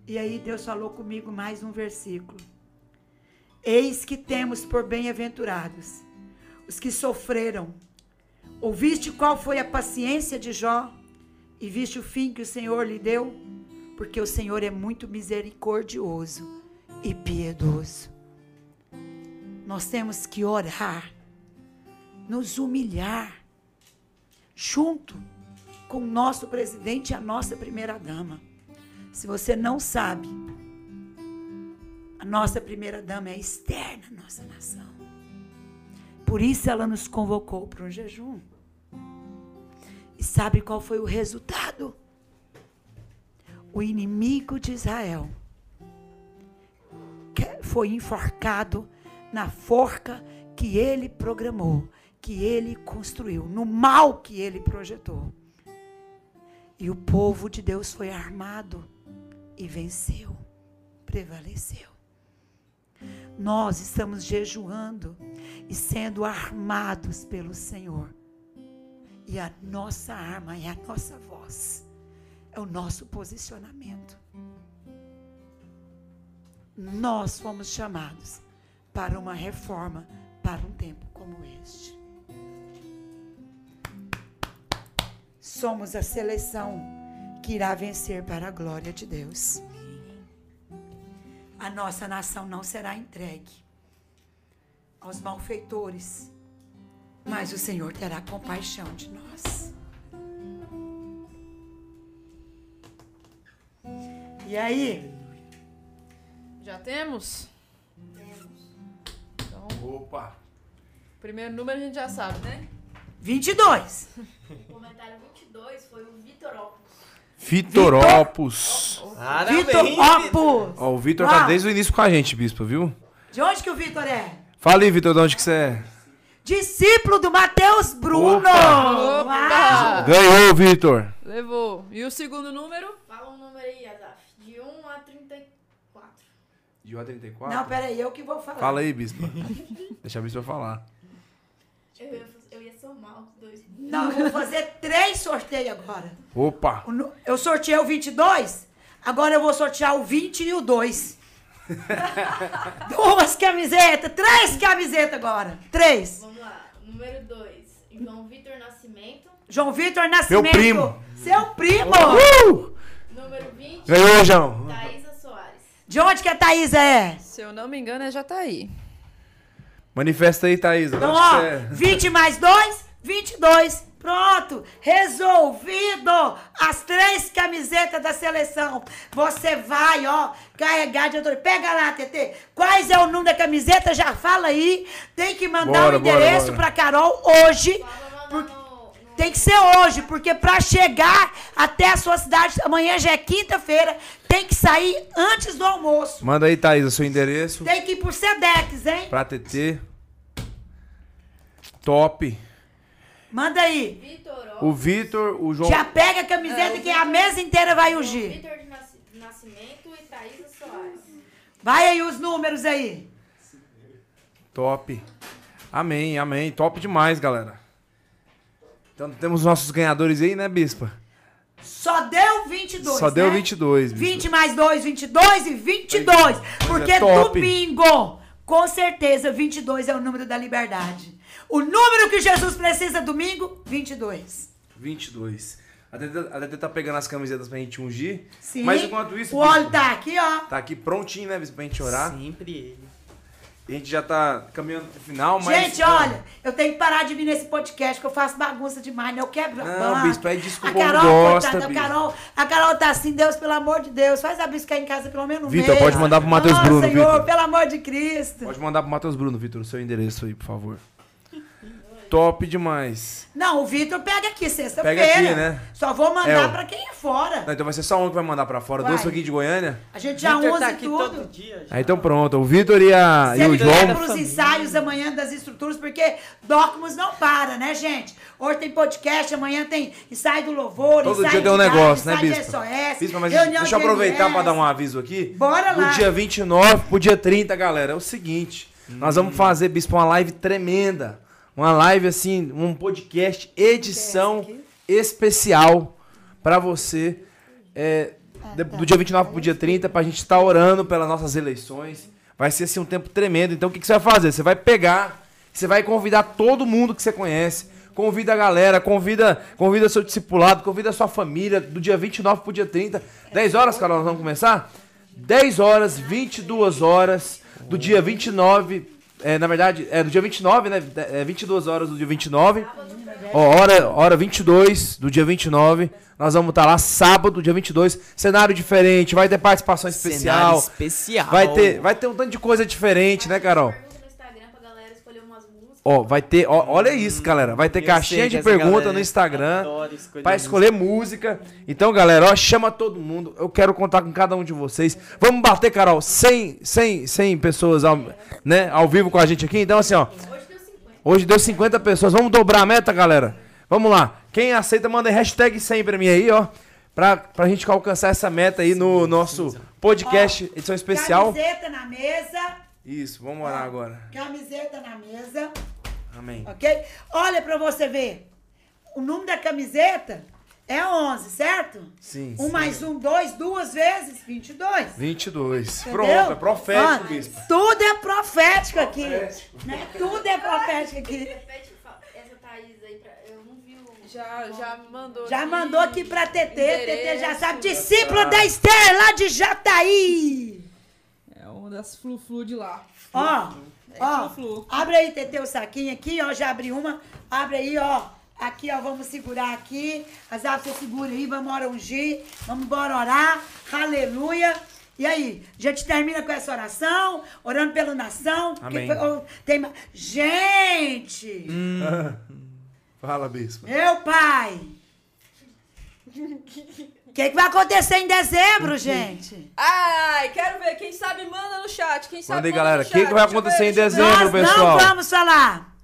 E aí Deus falou comigo mais um versículo. Eis que temos por bem-aventurados os que sofreram. Ouviste qual foi a paciência de Jó e viste o fim que o Senhor lhe deu? Porque o Senhor é muito misericordioso e piedoso. Nós temos que orar, nos humilhar, junto com o nosso presidente e a nossa primeira dama. Se você não sabe, a nossa primeira dama é externa à nossa nação. Por isso ela nos convocou para um jejum. E sabe qual foi o resultado? O inimigo de Israel foi enforcado na forca que ele programou, que ele construiu, no mal que ele projetou. E o povo de Deus foi armado e venceu, prevaleceu. Nós estamos jejuando e sendo armados pelo Senhor. E a nossa arma é a nossa voz, é o nosso posicionamento. Nós fomos chamados para uma reforma para um tempo como este. Somos a seleção que irá vencer para a glória de Deus. A nossa nação não será entregue aos malfeitores, mas o Senhor terá compaixão de nós. E aí? Já temos? Então, Opa! primeiro número a gente já sabe, né? 22. O comentário 22 foi o Vitor Opus. Fitorópus. Vitor Opus. Ó, o Vitor tá Uau. desde o início com a gente, bispo, viu? De onde que o Vitor é? Fala aí, Vitor, de onde que você é? Discípulo do Mateus Bruno. Opa. Uau. Ganhou, Vitor. Levou. E o segundo número? Fala um número aí, Azaf. De 1 a 34. De 1 a 34? Não, peraí, eu que vou falar. Fala aí, bispo. Deixa a bispo falar. Eu ia, eu ia somar os dois. Não, eu vou fazer três sorteios agora. Opa! Eu sorteei o 22, agora eu vou sortear o 20 e o 2. Duas camisetas, três camisetas agora. Três. Vamos lá. Número 2. João Vitor Nascimento. João Vitor Nascimento. primo. Seu primo. Uh! Número 20. Ganhou, João. Thaisa Soares. De onde que a Thaísa é? Se eu não me engano, é já tá aí. Manifesta aí, Thaís. Então, ó, você é? 20 mais 2, 22. Pronto, resolvido. As três camisetas da seleção. Você vai, ó, carregar de autor. Pega lá, TT. Quais é o número da camiseta? Já fala aí. Tem que mandar o endereço bora, bora. pra Carol hoje. Fala Por- mandar no, no- Tem que ser hoje, porque pra chegar até a sua cidade, amanhã já é quinta-feira, tem que sair antes do almoço. Manda aí, Thaís, o seu endereço. Tem que ir por Sedex, hein? Pra TT. Top. Manda aí. Vitor. O Vitor, o João. Já pega a camiseta É, que a mesa inteira vai ungir. Vitor de Nas- Nascimento e Thaisa Soares. Vai aí os números aí. Top. Amém, amém. Top demais, galera. Então temos nossos ganhadores aí, né, Bispa? Só deu 22. Só deu né? 22, Bispa. 20 mais 2, 22 e 22. Porque é domingo, com certeza, 22 é o número da liberdade. O número que Jesus precisa domingo, 22. 22. A TT tá pegando as camisetas pra gente ungir. Sim. Mas enquanto isso, O óleo tá aqui, ó. tá aqui prontinho, né, Bispa, pra gente orar. Sempre ele. A gente já tá caminhando pro final, mas. Gente, olha, eu tenho que parar de vir nesse podcast, que eu faço bagunça demais, né? Eu quebro a Não, banca. bispo, é que o A Carol, gosta, coitada, a. Carol, a Carol tá assim, Deus, pelo amor de Deus, faz a bisca em casa pelo menos um Vitor, pode mandar pro Matheus Bruno, Senhor, Vitor. pelo amor de Cristo. Pode mandar pro Matheus Bruno, Vitor, o seu endereço aí, por favor. Top demais. Não, o Vitor pega aqui Pega sexta-feira. aqui, né? Só vou mandar É, pra quem é fora. Não, então vai ser só um que vai mandar pra fora. Vai. Dois aqui de Goiânia. A gente já Vitor usa tá e aqui tudo. todo dia. já. Aí então pronto. O Vitor e, a, Se e o ele João. pros ensaios amanhã das estruturas, porque Docmus não para, né, gente? Hoje tem podcast, amanhã tem ensaio do louvor, Todo ensaio dia tem um negócio, né, Bispa? SOS, Bispa, mas deixa eu aproveitar pra dar um aviso aqui. Bora lá. Do dia 29 pro dia 30, galera, é o seguinte. Nós vamos fazer, Bispo, uma live tremenda. Uma live, assim, um podcast, edição especial pra você. é, de- do dia 29 pro dia 30, pra gente estar orando pelas nossas eleições. Vai ser, assim, um tempo tremendo. Então, o que, que você vai fazer? Você vai pegar, você vai convidar todo mundo que você conhece. Convida a galera, convida, convida seu discipulado, convida a sua família, do dia 29 pro dia 30. 10 horas, Carol, nós vamos começar? 10 horas, 22 horas, do dia 29, é, na verdade, é do dia 29, né? É 22 horas do dia 29. Ó, hora, hora 22 do dia 29. Nós vamos estar lá sábado, dia 22. Cenário diferente, vai ter participação Cenário especial. especial. Vai ter, vai ter um tanto de coisa diferente, né, Carol? Pergunta no Instagram pra galera escolher umas músicas. Ó, vai ter, ó, olha isso, galera. Vai ter Eu caixinha sei de pergunta no Instagram. adora escolher Pra escolher música. Então, galera, ó, chama todo mundo. Eu quero contar com cada um de vocês. Vamos bater, Carol, 100, 100, 100 pessoas ao, né, ao vivo com a gente aqui. Então, assim, ó, Hoje deu 50. hoje deu 50 pessoas. Vamos dobrar a meta, galera? Vamos lá. Quem aceita, manda aí hashtag 100 pra mim aí, ó. Pra, pra gente alcançar essa meta aí no nosso podcast, edição especial. Camiseta na mesa. Isso, vamos orar agora. Camiseta na mesa. Amém. Ok? Olha pra você ver. O número da camiseta é 11, certo? Sim. Um mais um, dois, duas vezes, 22. 22. Entendeu? Pronto, é profético, Ó, bispo. Tudo é profético aqui. Né? Tudo é profético aqui. Essa Thaís aí. Eu não vi o. Já, já mandou. Já aqui. mandou aqui pra TT. TT já sabe. Discípulo da Esther, lá de Jataí. É uma das flu-flu de lá. Ó, ó. flu-flu. Abre aí, TT, o saquinho aqui, ó. Já abri uma. Abre aí, ó. Aqui, ó, vamos segurar aqui. Azar, você segura aí, vamos orar ungir. Vamos embora orar. Aleluia. E aí, a gente termina com essa oração, orando pela nação. Amém. foi- ó, tem Gente! Fala, bispo. Meu pai! O que, que vai acontecer em dezembro, gente? Ai, quero ver. Quem sabe manda no chat. Quem sabe Manda aí, galera. O que que chat. vai acontecer em dezembro? Nós pessoal. não vamos falar.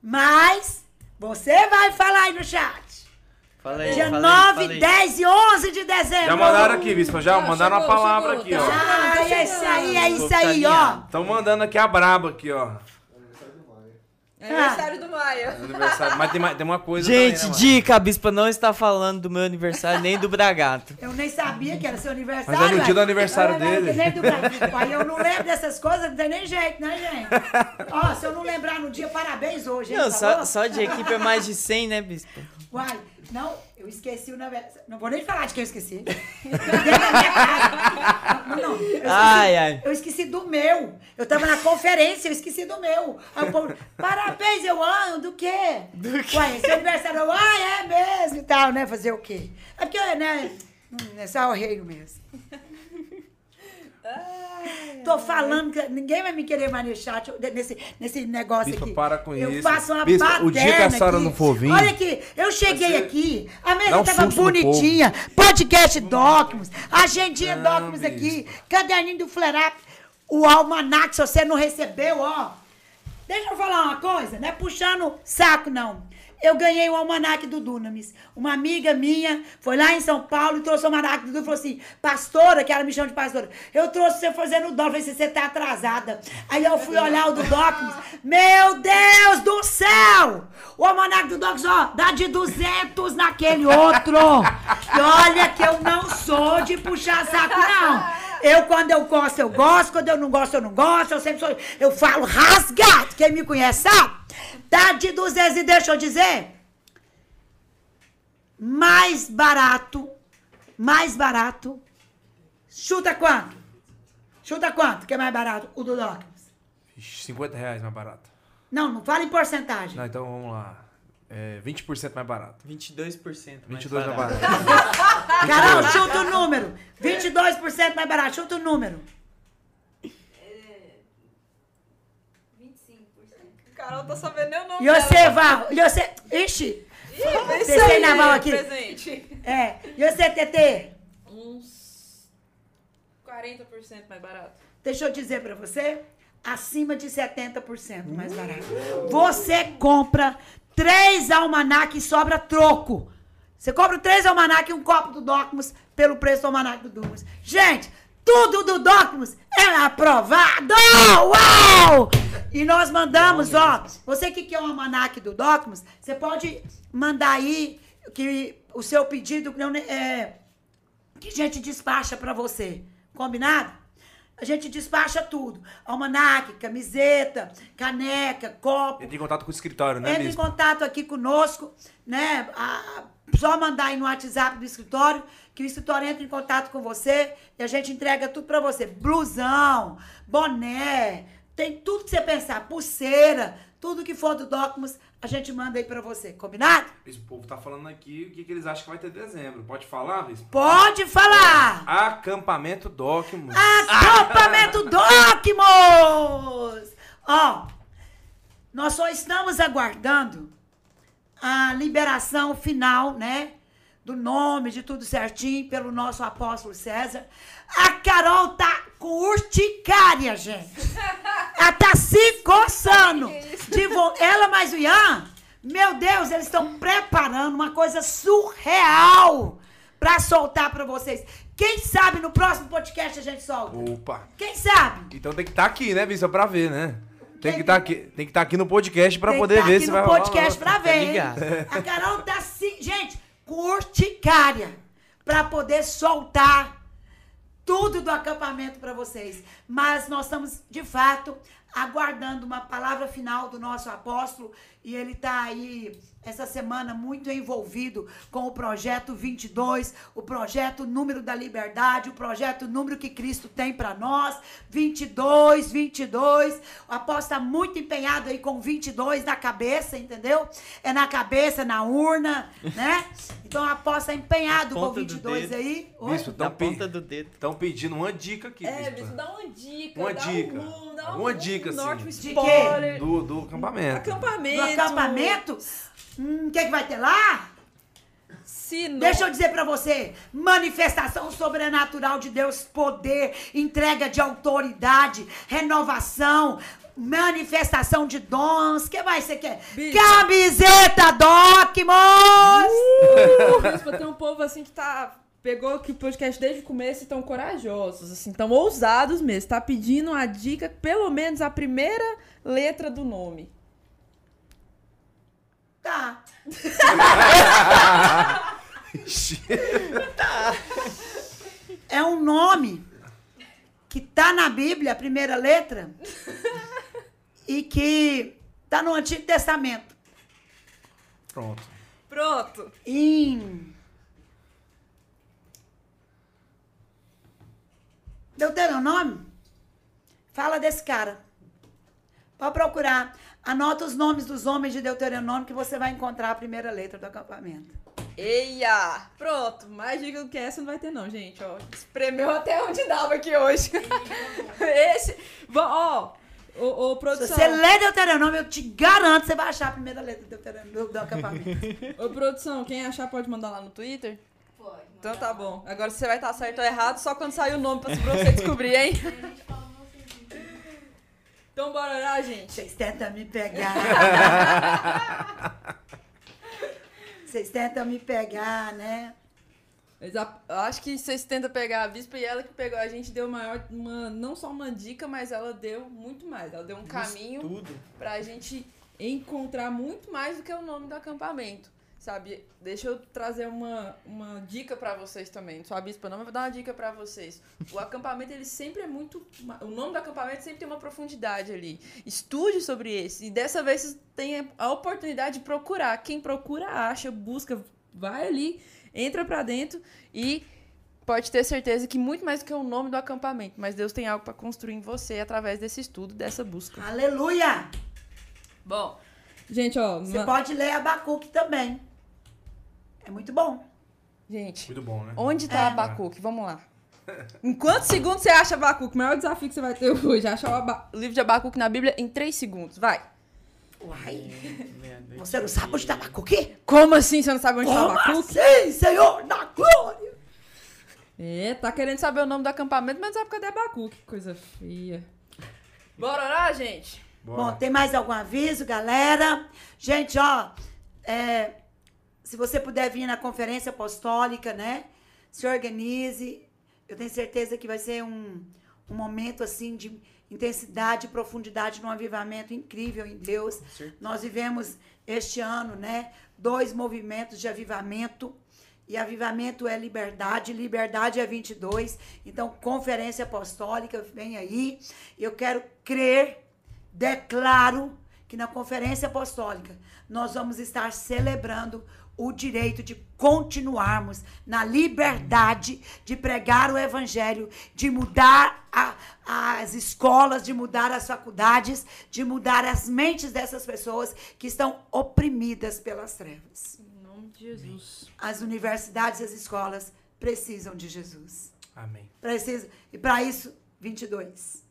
Mas você vai falar aí no chat. Fala aí, Dia fala aí, 9, fala aí. 10 e 11 de dezembro. Já mandaram aqui, bispo. Já Ah, mandaram a chegou, palavra chegou, aqui, tá ó. chegando. Ah, é isso aí, é isso aí, ó. Estão mandando aqui a braba aqui, ó. É aniversário do Maia. Aniversário. Mas tem, mais- tem uma coisa Gente, também, né, dica, a bispa não está falando do meu aniversário nem do Bragato. Eu nem sabia que era seu aniversário. Mas é no dia do aniversário Eu não dele. nem do Brasil, pai. Eu não lembro dessas coisas, não tem nem jeito, né, gente? Ó, se eu não lembrar no dia, parabéns hoje, hein? Não, tá só, bom? só de equipe é mais de 100, né, bispa? Uai, não, eu esqueci o aniversário. Não vou nem falar de que eu esqueci. Não, não. Eu esqueci, Ai, ai. eu esqueci do meu. Eu tava na conferência, eu esqueci do meu. Aí o povo, parabéns, eu amo, do quê? Do quê? Uai, seu aniversário, eu, ah, é mesmo e tal, né? Fazer o quê? É porque, né, hum, é só o reino mesmo. Tô falando que ninguém vai me querer mais no chat eu- nesse, nesse negócio Bispa, aqui. para com eu isso. faço uma Bispa, o dia que a senhora aqui. não for vir, Olha aqui, eu cheguei ser- aqui, a mesa um tava bonitinha, podcast Documents, agendinha Não, Documents bispa. aqui, caderninho do Flare Up, o almanac, se você não recebeu, ó. Deixa eu falar uma coisa, não é puxando saco, não. Eu ganhei o almanac do Dunamis. Uma amiga minha foi lá em São Paulo e trouxe o almanac do Dunamis falou assim, pastora, que ela me chama de pastora, eu trouxe você fazendo o dó, falei assim, você tá atrasada. Aí eu fui olhar o do Documents, meu Deus do céu! O almanac do Documents, ó, dá de 200 naquele outro. E olha que eu não sou de puxar saco, não. Eu, quando eu gosto, eu gosto. Quando eu não gosto, eu não gosto. Eu sempre sou. Eu falo rasgado. Quem me conhece sabe? Tá de 200 e deixa eu dizer. Mais barato. Mais barato. Chuta quanto? Chuta quanto que é mais barato? O do. Ixi, 50 reais mais barato. Não, não fala em porcentagem. Não, então vamos lá. É 20% mais barato. 22%. mais 22 mais barato. barato. Carol, chuta o número. 22% mais barato. Chuta o número. 25%. Carol tá sabendo nem o nome E você, Val? E você... Ixi! Pensei na Val aqui. Presente. É. E você, TT? Uns 40% mais barato. Deixa eu dizer pra você, acima de 70% mais barato. Você compra três almanac e sobra troco. Você compra três almanac e um copo do Docmus pelo preço do almanac do Dumas. Gente, tudo do Docmus é aprovado! Uau! E nós mandamos, ó, você que quer um almanac do Docmus, você pode mandar aí que o seu pedido é, que a gente despacha pra você. Combinado? A gente despacha tudo. Almanac, camiseta, caneca, copo. Entre em contato com o escritório, né, Entre em Bispo? contato aqui conosco, né? A- só mandar aí no WhatsApp do escritório, que o escritório entra em contato com você e a gente entrega tudo pra você. Blusão, boné, tem tudo que você pensar, pulseira, tudo que for do Docmus, a gente manda aí pra você. Combinado? O povo tá falando aqui o que, que eles acham que vai ter em dezembro. Pode falar, Bispo? Pode falar! Acampamento Docmus. Acampamento Docmus! Ó, nós só estamos aguardando a liberação final, né? Do nome, de tudo certinho, pelo nosso apóstolo César. A Carol tá com urticária, gente. Ela tá se coçando. Ela mais o Ian, meu Deus, eles estão preparando uma coisa surreal pra soltar pra vocês. Quem sabe no próximo podcast a gente solta? Opa. Quem sabe? Então tem que estar aqui, né, Bispo? Pra ver, né? Tem que estar aqui, tem que estar aqui no podcast pra Tem que poder tá ver aqui se no vai rolar. podcast ou pra ver, ligado. A Carol tá assim, gente, com urticária pra poder soltar tudo do acampamento pra vocês. Mas nós estamos, de fato, aguardando uma palavra final do nosso apóstolo e ele tá aí essa semana muito envolvido com o projeto 22, o projeto número da liberdade, o projeto número que Cristo tem pra nós, 22, 22. O apóstolo tá muito empenhado aí com 22 na cabeça, entendeu? É na cabeça, na urna, né? Então o apóstolo tá empenhado com ponta do 22 dedo. aí. Oi? Bispo, Da estão ponta do dedo. pedindo uma dica aqui, É, Bispo. bicho, dá uma dica. Uma dá dica. Um, dá Uma um, dica, um norte, um assim. De spoiler. Do, do acampamento. Acampamento. Acampamento? Hum, o que, que vai ter lá? Se não... Deixa eu dizer pra você, manifestação sobrenatural de Deus, poder, entrega de autoridade, renovação, manifestação de dons. O que mais você quer? Bicho. Camiseta Docmos! Uh, Bispo, tem um povo assim que tá. Pegou que o podcast desde o começo e estão corajosos, assim, tão ousados mesmo. Tá pedindo a dica, pelo menos a primeira letra do nome. Tá. É um nome que tá na Bíblia, a primeira letra, e que tá no Antigo Testamento. Pronto. Pronto. em Deuteronômio, fala desse cara. Pode procurar. Anota os nomes dos homens de Deuteronômio que você vai encontrar a primeira letra do acampamento. Eia! Pronto, mais dica do que essa não vai ter não, gente, ó. Espremeu até onde dava aqui hoje. Esse... Ó, ô, Se produção. você ler Deuteronômio, eu te garanto que você vai achar a primeira letra do, Deuteronômio, do, acampamento. Ô, produção, quem achar pode mandar lá no Twitter? Pode. Então tá bom. Agora você vai estar certo ou errado só quando sair o nome pra pra você descobrir, hein? Então bora lá, gente. Vocês tentam me pegar. Vocês tentam me pegar, né? Mas a- eu acho que vocês tentam pegar a Bispa e ela que pegou a gente deu maior, uma, não só uma dica, mas ela deu muito mais. Ela deu um caminho Tudo. pra gente encontrar muito mais do que o nome do acampamento. Sabe? Deixa eu trazer uma, uma dica pra vocês também. Sou a bispa não, mas vou dar uma dica pra vocês. O acampamento, ele sempre é muito... O nome do acampamento sempre tem uma profundidade ali. Estude sobre esse. E dessa vez vocês têm a oportunidade de procurar. Quem procura, acha, busca, vai ali, entra pra dentro e pode ter certeza que muito mais do que o nome do acampamento. Mas Deus tem algo pra construir em você através desse estudo, dessa busca. Aleluia! Bom, gente, ó... Você ma- pode ler Abacuque também. É muito bom. Gente, Muito bom, né? onde tá É. Abacuque? Vamos lá. Em quantos segundos você acha Abacuque? O maior desafio que você vai ter hoje. Achar o Aba- livro de Abacuque na Bíblia em 3 segundos. Vai. Uai, Meia-noite você não sabe onde tá meia. Abacuque? Como assim você não sabe onde tá Como Abacuque? assim, Senhor da glória? É, tá querendo saber o nome do acampamento, mas não sabe cadê Abacuque. Que coisa feia. Bora orar, gente? Bom, tem mais algum aviso, galera? Gente, ó, é, se você puder vir na conferência apostólica, né? Se organize. Eu tenho certeza que vai ser um, um momento, assim, de intensidade e profundidade num avivamento incrível em Deus. Nós vivemos este ano, né? Dois movimentos de avivamento. E avivamento é liberdade, liberdade é 22. Então, conferência apostólica vem aí. Eu quero crer declaro que na conferência apostólica nós vamos estar celebrando o direito de continuarmos na liberdade de pregar o evangelho, de mudar a- as escolas, de mudar as faculdades, de mudar as mentes dessas pessoas que estão oprimidas pelas trevas. Em nome de Jesus. As universidades e as escolas precisam de Jesus. Amém. Precisa, e para isso, 22.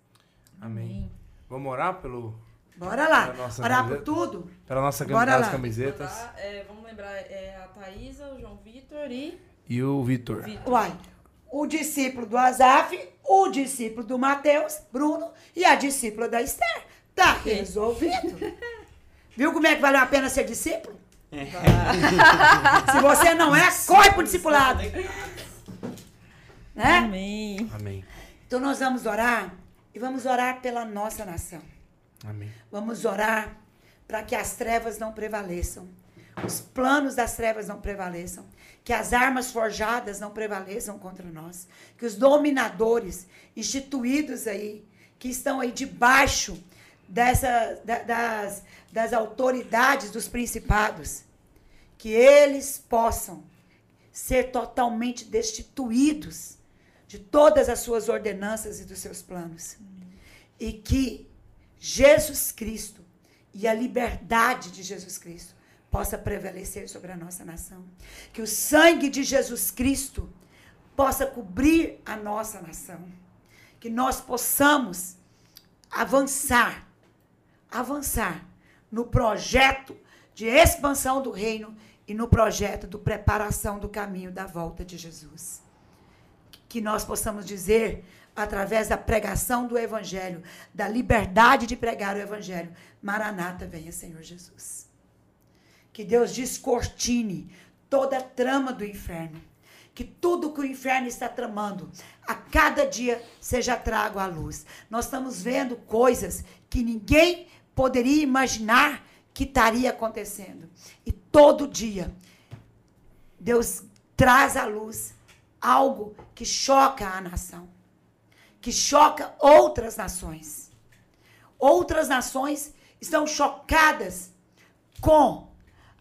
Amém. Vamos orar pelo, Bora lá. Para nossa Orar por camiseta. tudo? pela nossa Bora lá. camisetas. Tá, é, vamos lembrar, é a Thaísa, o João Vitor e E o Vitor. Uai, o discípulo do Azaf, o discípulo do Mateus, Bruno, e a discípula da Esther. Tá resolvido. Viu como é que valeu a pena ser discípulo? Se você não é, corre pro discipulado. Né? Amém. Amém. Então nós vamos orar e vamos orar pela nossa nação. Amém. Vamos orar para que as trevas não prevaleçam. Os planos das trevas não prevaleçam. Que as armas forjadas não prevaleçam contra nós. Que os dominadores instituídos aí, que estão aí debaixo dessa, da- das, das autoridades dos principados, que eles possam ser totalmente destituídos de todas as suas ordenanças e dos seus planos. E que Jesus Cristo e a liberdade de Jesus Cristo possa prevalecer sobre a nossa nação. Que o sangue de Jesus Cristo possa cobrir a nossa nação. Que nós possamos avançar, avançar no projeto de expansão do reino e no projeto de preparação do caminho da volta de Jesus que nós possamos dizer, através da pregação do Evangelho, da liberdade de pregar o Evangelho, Maranata, venha Senhor Jesus. Que Deus descortine toda a trama do inferno. Que tudo que o inferno está tramando, a cada dia seja trago à luz. Nós estamos vendo coisas que ninguém poderia imaginar que estaria acontecendo. E todo dia, Deus traz à luz algo que choca a nação, que choca outras nações. Outras nações estão chocadas com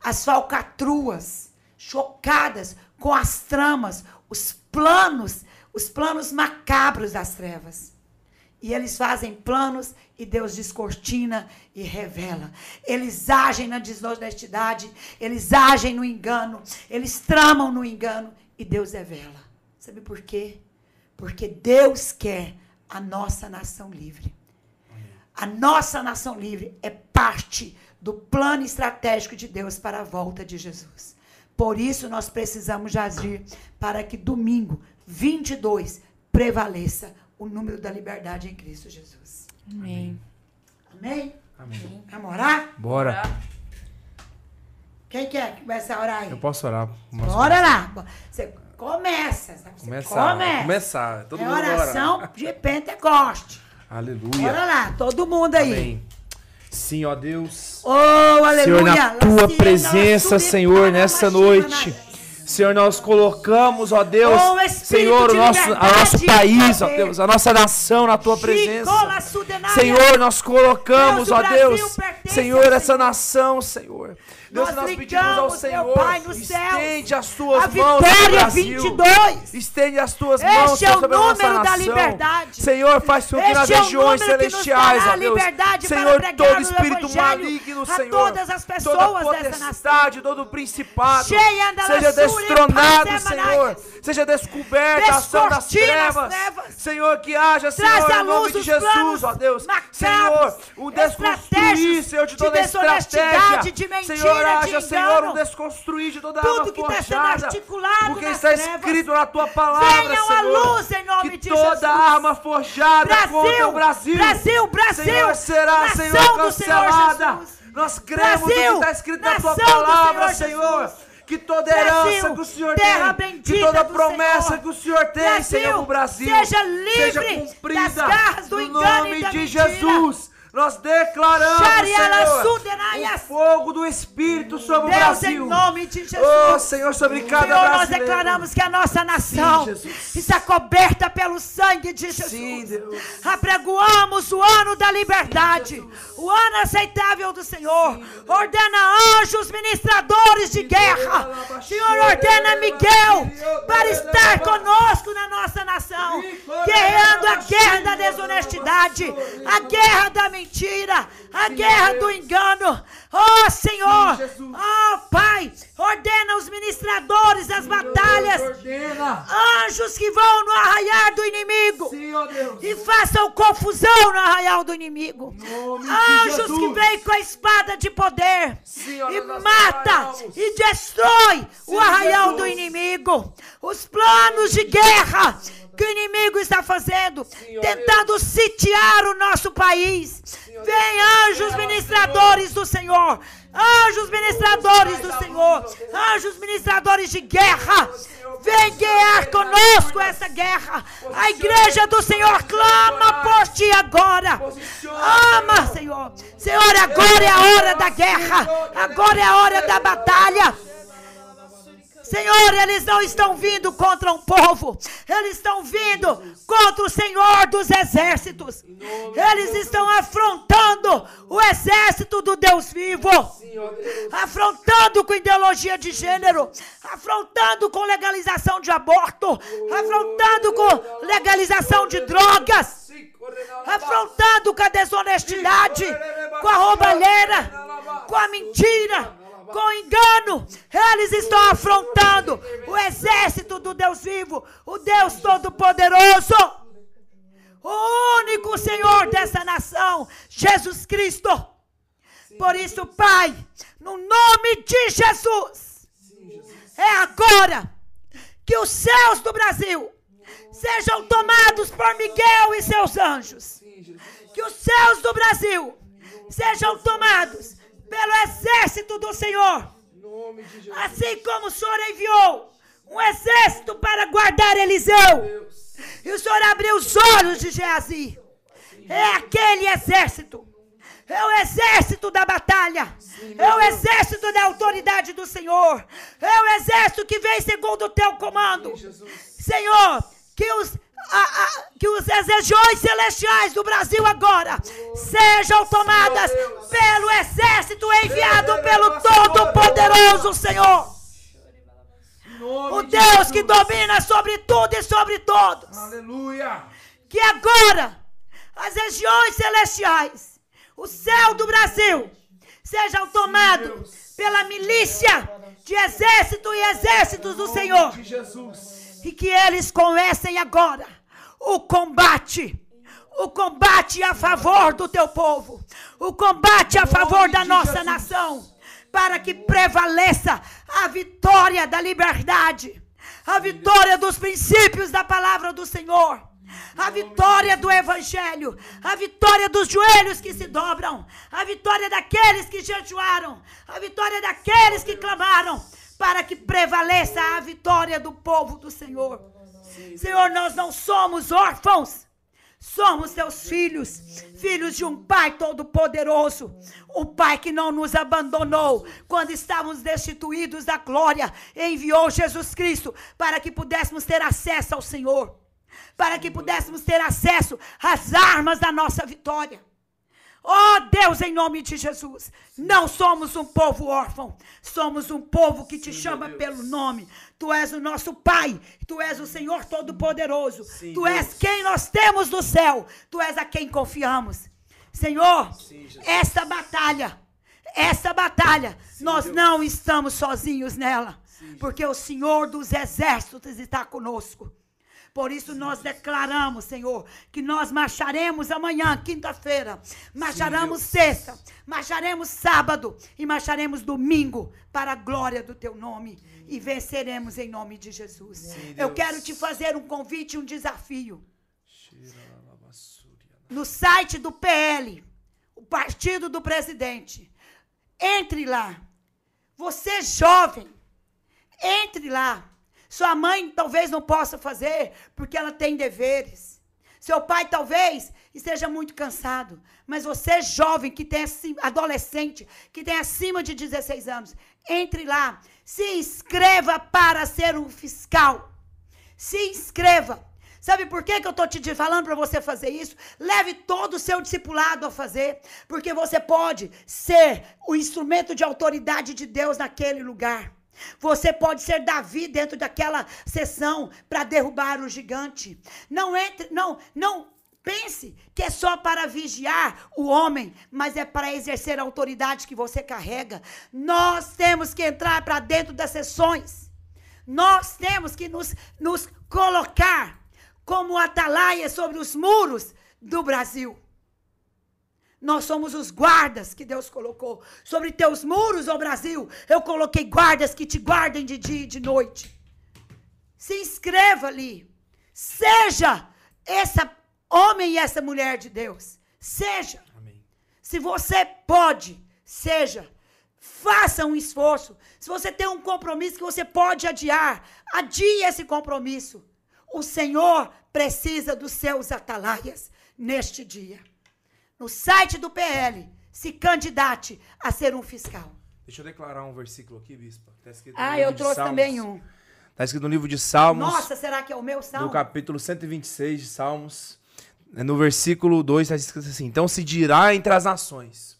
as falcatruas, chocadas com as tramas, os planos, os planos macabros das trevas. E eles fazem planos e Deus descortina e revela. Eles agem na desonestidade, eles agem no engano, eles tramam no engano e Deus revela. Sabe por quê? Porque Deus quer a nossa nação livre. A nossa nação livre é parte do plano estratégico de Deus para a volta de Jesus. Por isso nós precisamos agir para que domingo 22 prevaleça o número da liberdade em Cristo Jesus. Amém. Amém? Amém. Vamos orar? Bora. Quem quer começar a orar aí? Eu posso orar. Bora lá. Você começa. sabe? Começar. começa. Começar. Todo é mundo oração orar. de Pentecoste. Aleluia. Bora lá, todo mundo aí. Amém. Sim, ó Deus. Oh, aleluia. Senhor, na tua presença, Senhor, nessa noite. Senhor, nós colocamos, ó Deus, Oh, Senhor, o nosso, a nosso país, ó. Deus, a nossa nação na tua presença. Senhor, nós colocamos, Deus, ó Deus, Senhor, essa nação, Senhor. Deus, Nós nós pedimos ao Senhor, Pai, estende céus. as tuas A mãos sobre o vitória Brasil. 22. Estende as tuas Este mãos é o sobre a nossa nação. liberdade. Senhor, faz com que nas é regiões celestiais, ó Deus, Senhor, todo espírito maligno, Senhor, todas as pessoas toda dessa nação. potestade, todo principado, seja e destronado, Senhor, seja descoberta a ação das trevas. Senhor, que haja, Senhor, em nome de Jesus, ó Deus, Senhor, o desconstruir, Senhor, de toda estratégia, de mentira, Senhor, haja, Senhor, o desconstruir de toda Tudo arma que está sendo forjada, articulado porque está escrito na tua palavra, Venham Senhor, luz em nome que de toda Jesus. arma forjada contra o Brasil, Brasil, Brasil, Senhor, será, Senhor, cancelada. Nós cremos no que está escrito na tua palavra, Senhor. Que toda herança Brasil, que o Senhor tem, que toda promessa Senhor. que o Senhor tem, Brasil, Senhor, Brasil, seja livre seja cumprida das garras do no engano e nome da de mentira. Jesus. Nós declaramos, Senhor, o fogo do Espírito sobre o Deus, Brasil. em nome de Jesus. Oh, Senhor, sobre cada Senhor, nós brasileiro. declaramos que a nossa nação Jesus. está coberta pelo sangue de Jesus. Sim, Deus. Apregoamos o ano da liberdade, o ano aceitável do Senhor. Ordena anjos ministradores de guerra. Senhor, ordena Miguel para estar conosco na nossa nação, guerreando a guerra da desonestidade, a guerra da mentira, a guerra do engano. Oh, Senhor, oh, Pai, ordena os ministradores das batalhas, Ordena. anjos que vão no arraiar do inimigo Sim, Deus. e façam confusão no arraial do inimigo. Anjos que vêm com a espada de poder e mata e destrói Sim, o arraial Jesus. do inimigo. Os planos de guerra que o inimigo está fazendo, tentando sitiar o nosso país. Vem anjos ministradores do Senhor. Anjos ministradores do Senhor. Anjos ministradores de guerra. Vem guiar conosco essa guerra. A igreja do Senhor clama por ti agora. Ama, Senhor. Senhor, agora é a hora da guerra. Agora é a hora da batalha. Senhor, eles não estão vindo contra um povo, eles estão vindo contra o Senhor dos exércitos. Eles estão afrontando o exército do Deus vivo, afrontando com ideologia de gênero, afrontando com legalização de aborto, afrontando com legalização de drogas, afrontando com a desonestidade, com a roubalheira, com a mentira com engano, eles estão afrontando o exército do Deus vivo, o Deus Todo-Poderoso, o único Senhor dessa nação, Jesus Cristo. Por isso, Pai, no nome de Jesus, é agora que os céus do Brasil sejam tomados por Miguel e seus anjos. Que os céus do Brasil sejam tomados pelo exército do Senhor. Assim como o Senhor enviou um exército para guardar Eliseu. E o Senhor abriu os olhos de Geazi. É aquele exército. É o exército da batalha. É o exército da autoridade do Senhor. É o exército que vem segundo o teu comando. Senhor, que os, a, a, que os as regiões celestiais do Brasil agora sejam tomadas pelo exército enviado pelo Todo-Poderoso Senhor. O Deus que domina sobre tudo e sobre todos. Aleluia. Que agora as regiões celestiais, o céu do Brasil, sejam tomados pela milícia de exército e exércitos do Senhor. Jesus. E que eles comecem agora o combate. O combate a favor do teu povo. O combate a favor da nossa nação. Para que prevaleça a vitória da liberdade. A vitória dos princípios da palavra do Senhor. A vitória do evangelho. A vitória dos joelhos que se dobram. A vitória daqueles que jejuaram. A vitória daqueles que clamaram para que prevaleça a vitória do povo do Senhor. Senhor, nós não somos órfãos, somos teus filhos, filhos de um Pai todo-poderoso, um Pai que não nos abandonou quando estávamos destituídos da glória, enviou Jesus Cristo para que pudéssemos ter acesso ao Senhor, para que pudéssemos ter acesso às armas da nossa vitória. Oh Deus, em nome de Jesus, não somos um povo órfão, somos um povo que te chama pelo nome. Tu és o nosso Pai, tu és o Senhor Todo-Poderoso, Sim, tu Deus. és quem nós temos no céu, tu és a quem confiamos. Senhor, Sim, essa batalha, essa batalha, nós Deus. não estamos sozinhos nela, porque o Senhor dos Exércitos está conosco. Por isso nós declaramos, Senhor, que nós marcharemos amanhã, quinta-feira, marcharemos Deus. sexta, marcharemos sábado e marcharemos domingo para a glória do teu nome e venceremos em nome de Jesus. Sim, Eu quero te fazer um convite, um desafio. No site do PL, o partido do presidente, entre lá. Você jovem, entre lá. Sua mãe talvez não possa fazer porque ela tem deveres. Seu pai talvez esteja muito cansado. Mas você jovem que tem adolescente, que tem acima de 16 anos, entre lá. Se inscreva para ser um fiscal. Se inscreva. Sabe por que, que eu estou te falando para você fazer isso? Leve todo o seu discipulado a fazer, porque você pode ser o instrumento de autoridade de Deus naquele lugar. Você pode ser Davi dentro daquela sessão para derrubar o gigante. Não entre, não, não pense que é só para vigiar o homem, mas é para exercer a autoridade que você carrega. Nós temos que entrar para dentro das sessões. Nós temos que nos, nos colocar como atalaia sobre os muros do Brasil. Nós somos os guardas que Deus colocou. Sobre teus muros, ó Brasil, eu coloquei guardas que te guardem de dia e de noite. Se inscreva ali. Seja essa homem e essa mulher de Deus. Seja. Amém. Se você pode, seja. Faça um esforço. Se você tem um compromisso que você pode adiar, adie esse compromisso. O Senhor precisa dos seus atalaias neste dia. No site do PL, se candidate a ser um fiscal. Deixa eu declarar um versículo aqui, bispa. Tá escrito no Ah, livro eu de trouxe Salmos. também um. Tá escrito no livro de Salmos. Nossa, será que é o meu salmo? do capítulo 126 de Salmos, né, no versículo 2 está escrito assim: Então se dirá entre as nações: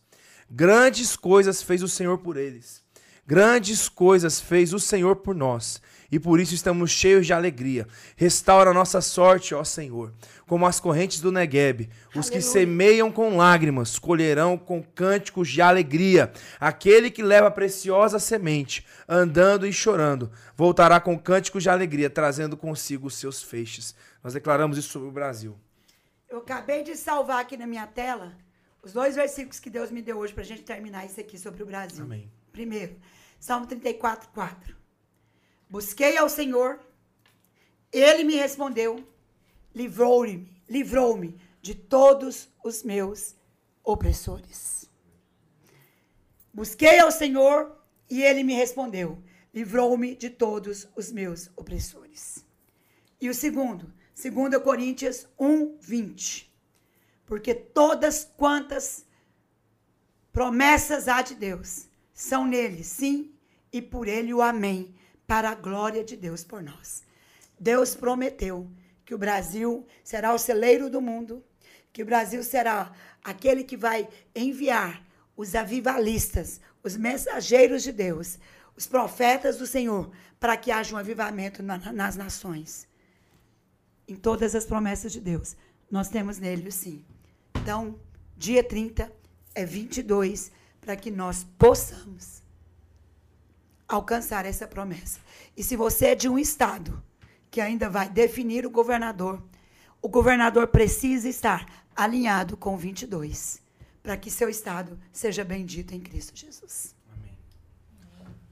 Grandes coisas fez o Senhor por eles, grandes coisas fez o Senhor por nós, e por isso estamos cheios de alegria. Restaura a nossa sorte, ó Senhor, como as correntes do Negueb. Os que Aleluia. semeiam com lágrimas colherão com cânticos de alegria. Aquele que leva a preciosa semente, andando e chorando, voltará com cânticos de alegria, trazendo consigo os seus feixes. Nós declaramos isso sobre o Brasil. Eu acabei de salvar aqui na minha tela os dois versículos que Deus me deu hoje para a gente terminar isso aqui sobre o Brasil. Amém. Primeiro, Salmo 34, 4. Busquei ao Senhor, ele me respondeu, livrou-me, livrou-me de todos os meus opressores. Busquei ao Senhor e ele me respondeu, livrou-me de todos os meus opressores. E o segundo, 2 Coríntios 1, 20. Porque todas quantas promessas há de Deus são nele, sim, e por ele o amém, para a glória de Deus por nós. Deus prometeu que o Brasil será o celeiro do mundo, que o Brasil será aquele que vai enviar os avivalistas, os mensageiros de Deus, os profetas do Senhor, para que haja um avivamento na- nas nações em todas as promessas de Deus. Nós temos nele sim. Então, dia 30 é 22 para que nós possamos alcançar essa promessa. E se você é de um estado que ainda vai definir o governador, o governador precisa estar alinhado com o 22 para que seu estado seja bendito em Cristo Jesus. Amém.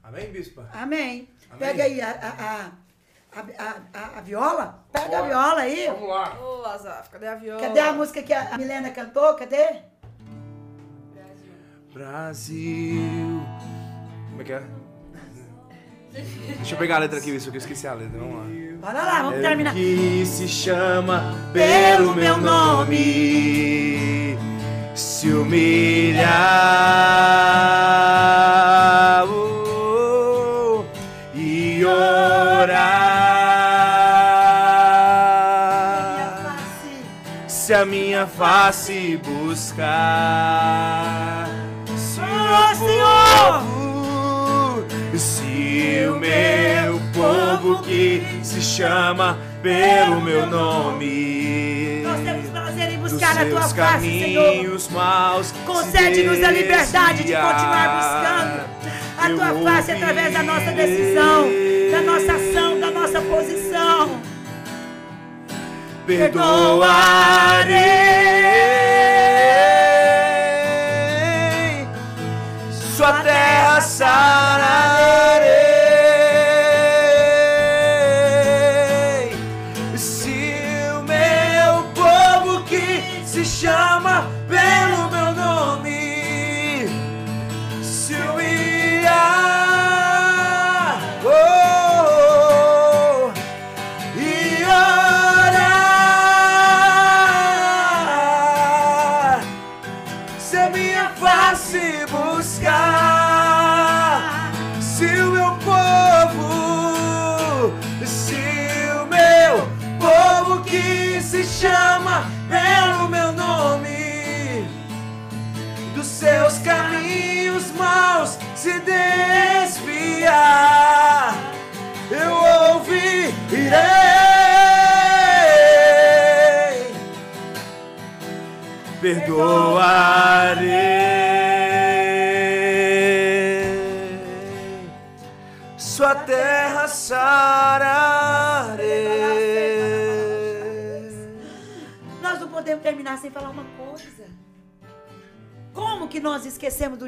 Amém, bispa? Amém. Amém. Pega aí a, a, a, a, a- a viola. Pega a Bora. viola aí. Vamos lá. Ô, Azaf, cadê a viola? Cadê a música que a Milena cantou? Cadê? Brasil. Como é que é? Deixa eu pegar a letra aqui, bispa, que eu esqueci a letra. Vamos lá. Bora lá, vamos terminar. que se chama pelo meu nome se humilhar oh, e orar, se a minha face buscar. Se o Senhor! Se o meu povo que se chama pelo meu nome. Nós temos prazer em buscar a tua face, Senhor. maus Concede-nos a liberdade de continuar buscando a tua face através da nossa decisão, da nossa ação, da nossa posição. Perdoarei, sua terra sararei.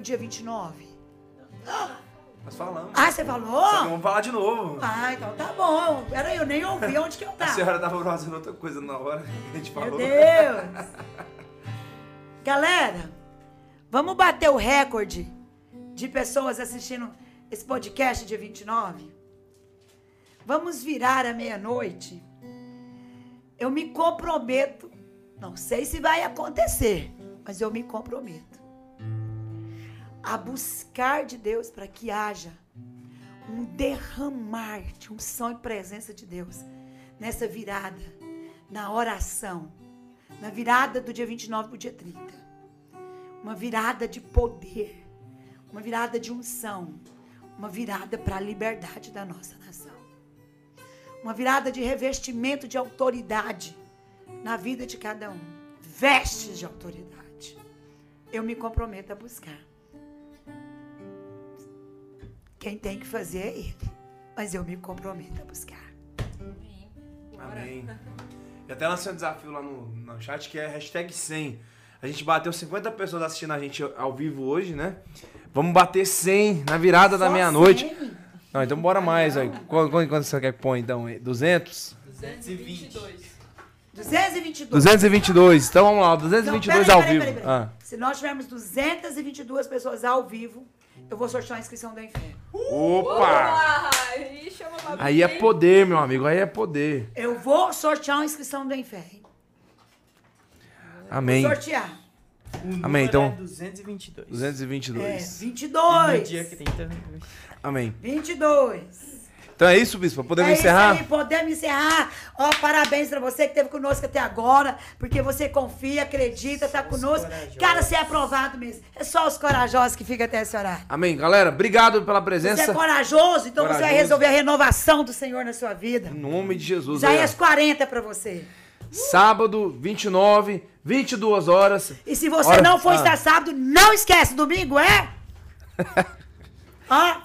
Dia 29? Nós falamos. Ah, você falou? Só que vamos falar de novo. Ah, então tá bom. Peraí, eu nem ouvi onde que eu A tava. senhora tava fazendo outra coisa na hora que a gente Meu falou. Deus! Galera, vamos bater o recorde de pessoas assistindo esse podcast dia 29? Vamos virar à meia-noite? Eu me comprometo, não sei se vai acontecer, mas eu me comprometo a buscar de Deus para que haja um derramar de unção e presença de Deus nessa virada, na oração, na virada do dia 29 para o dia 30. Uma virada de poder, uma virada de unção, uma virada para a liberdade da nossa nação. Uma virada de revestimento de autoridade na vida de cada um. Vestes de autoridade. Eu me comprometo a buscar. Quem tem que fazer é ele. Mas eu me comprometo a buscar. Amém. E até lancei um desafio lá no, no chat que é hashtag 100. A gente bateu 50 pessoas assistindo a gente ao vivo hoje, né? Vamos bater 100 na virada da Só meia-noite. cem? Não, então bora mais. Aí. Quanto, quanto quanto você quer que põe, então? 200? 220. 222. 222. Então vamos lá, Não, 222 peraí, ao peraí, vivo. peraí, peraí. Ah. Se nós tivermos 222 pessoas ao vivo, eu vou sortear a inscrição do inferno. Opa! Aí chama Aí é poder, meu amigo. Aí é poder. Eu vou sortear a inscrição do inferno. Amém. Sortear. O Amém, então. é 222. 222. É, E no 22. dia 30. Amém. 22. Então é isso, bispo. Podemos é encerrar? Isso aí, podemos encerrar. Ó, parabéns pra você que esteve conosco até agora, porque você confia, acredita, tá conosco. Cara, você é aprovado mesmo. É só os corajosos que ficam até esse horário. Amém. Galera, obrigado pela Você é presença. corajoso, então você vai Corajoso. resolver a renovação do Senhor na sua vida. Em nome de Jesus. Isaías olha. 40 pra você. Sábado, 29, 22 horas. E se você Hora- não for Ah. estar sábado, não esquece, domingo é? Ó,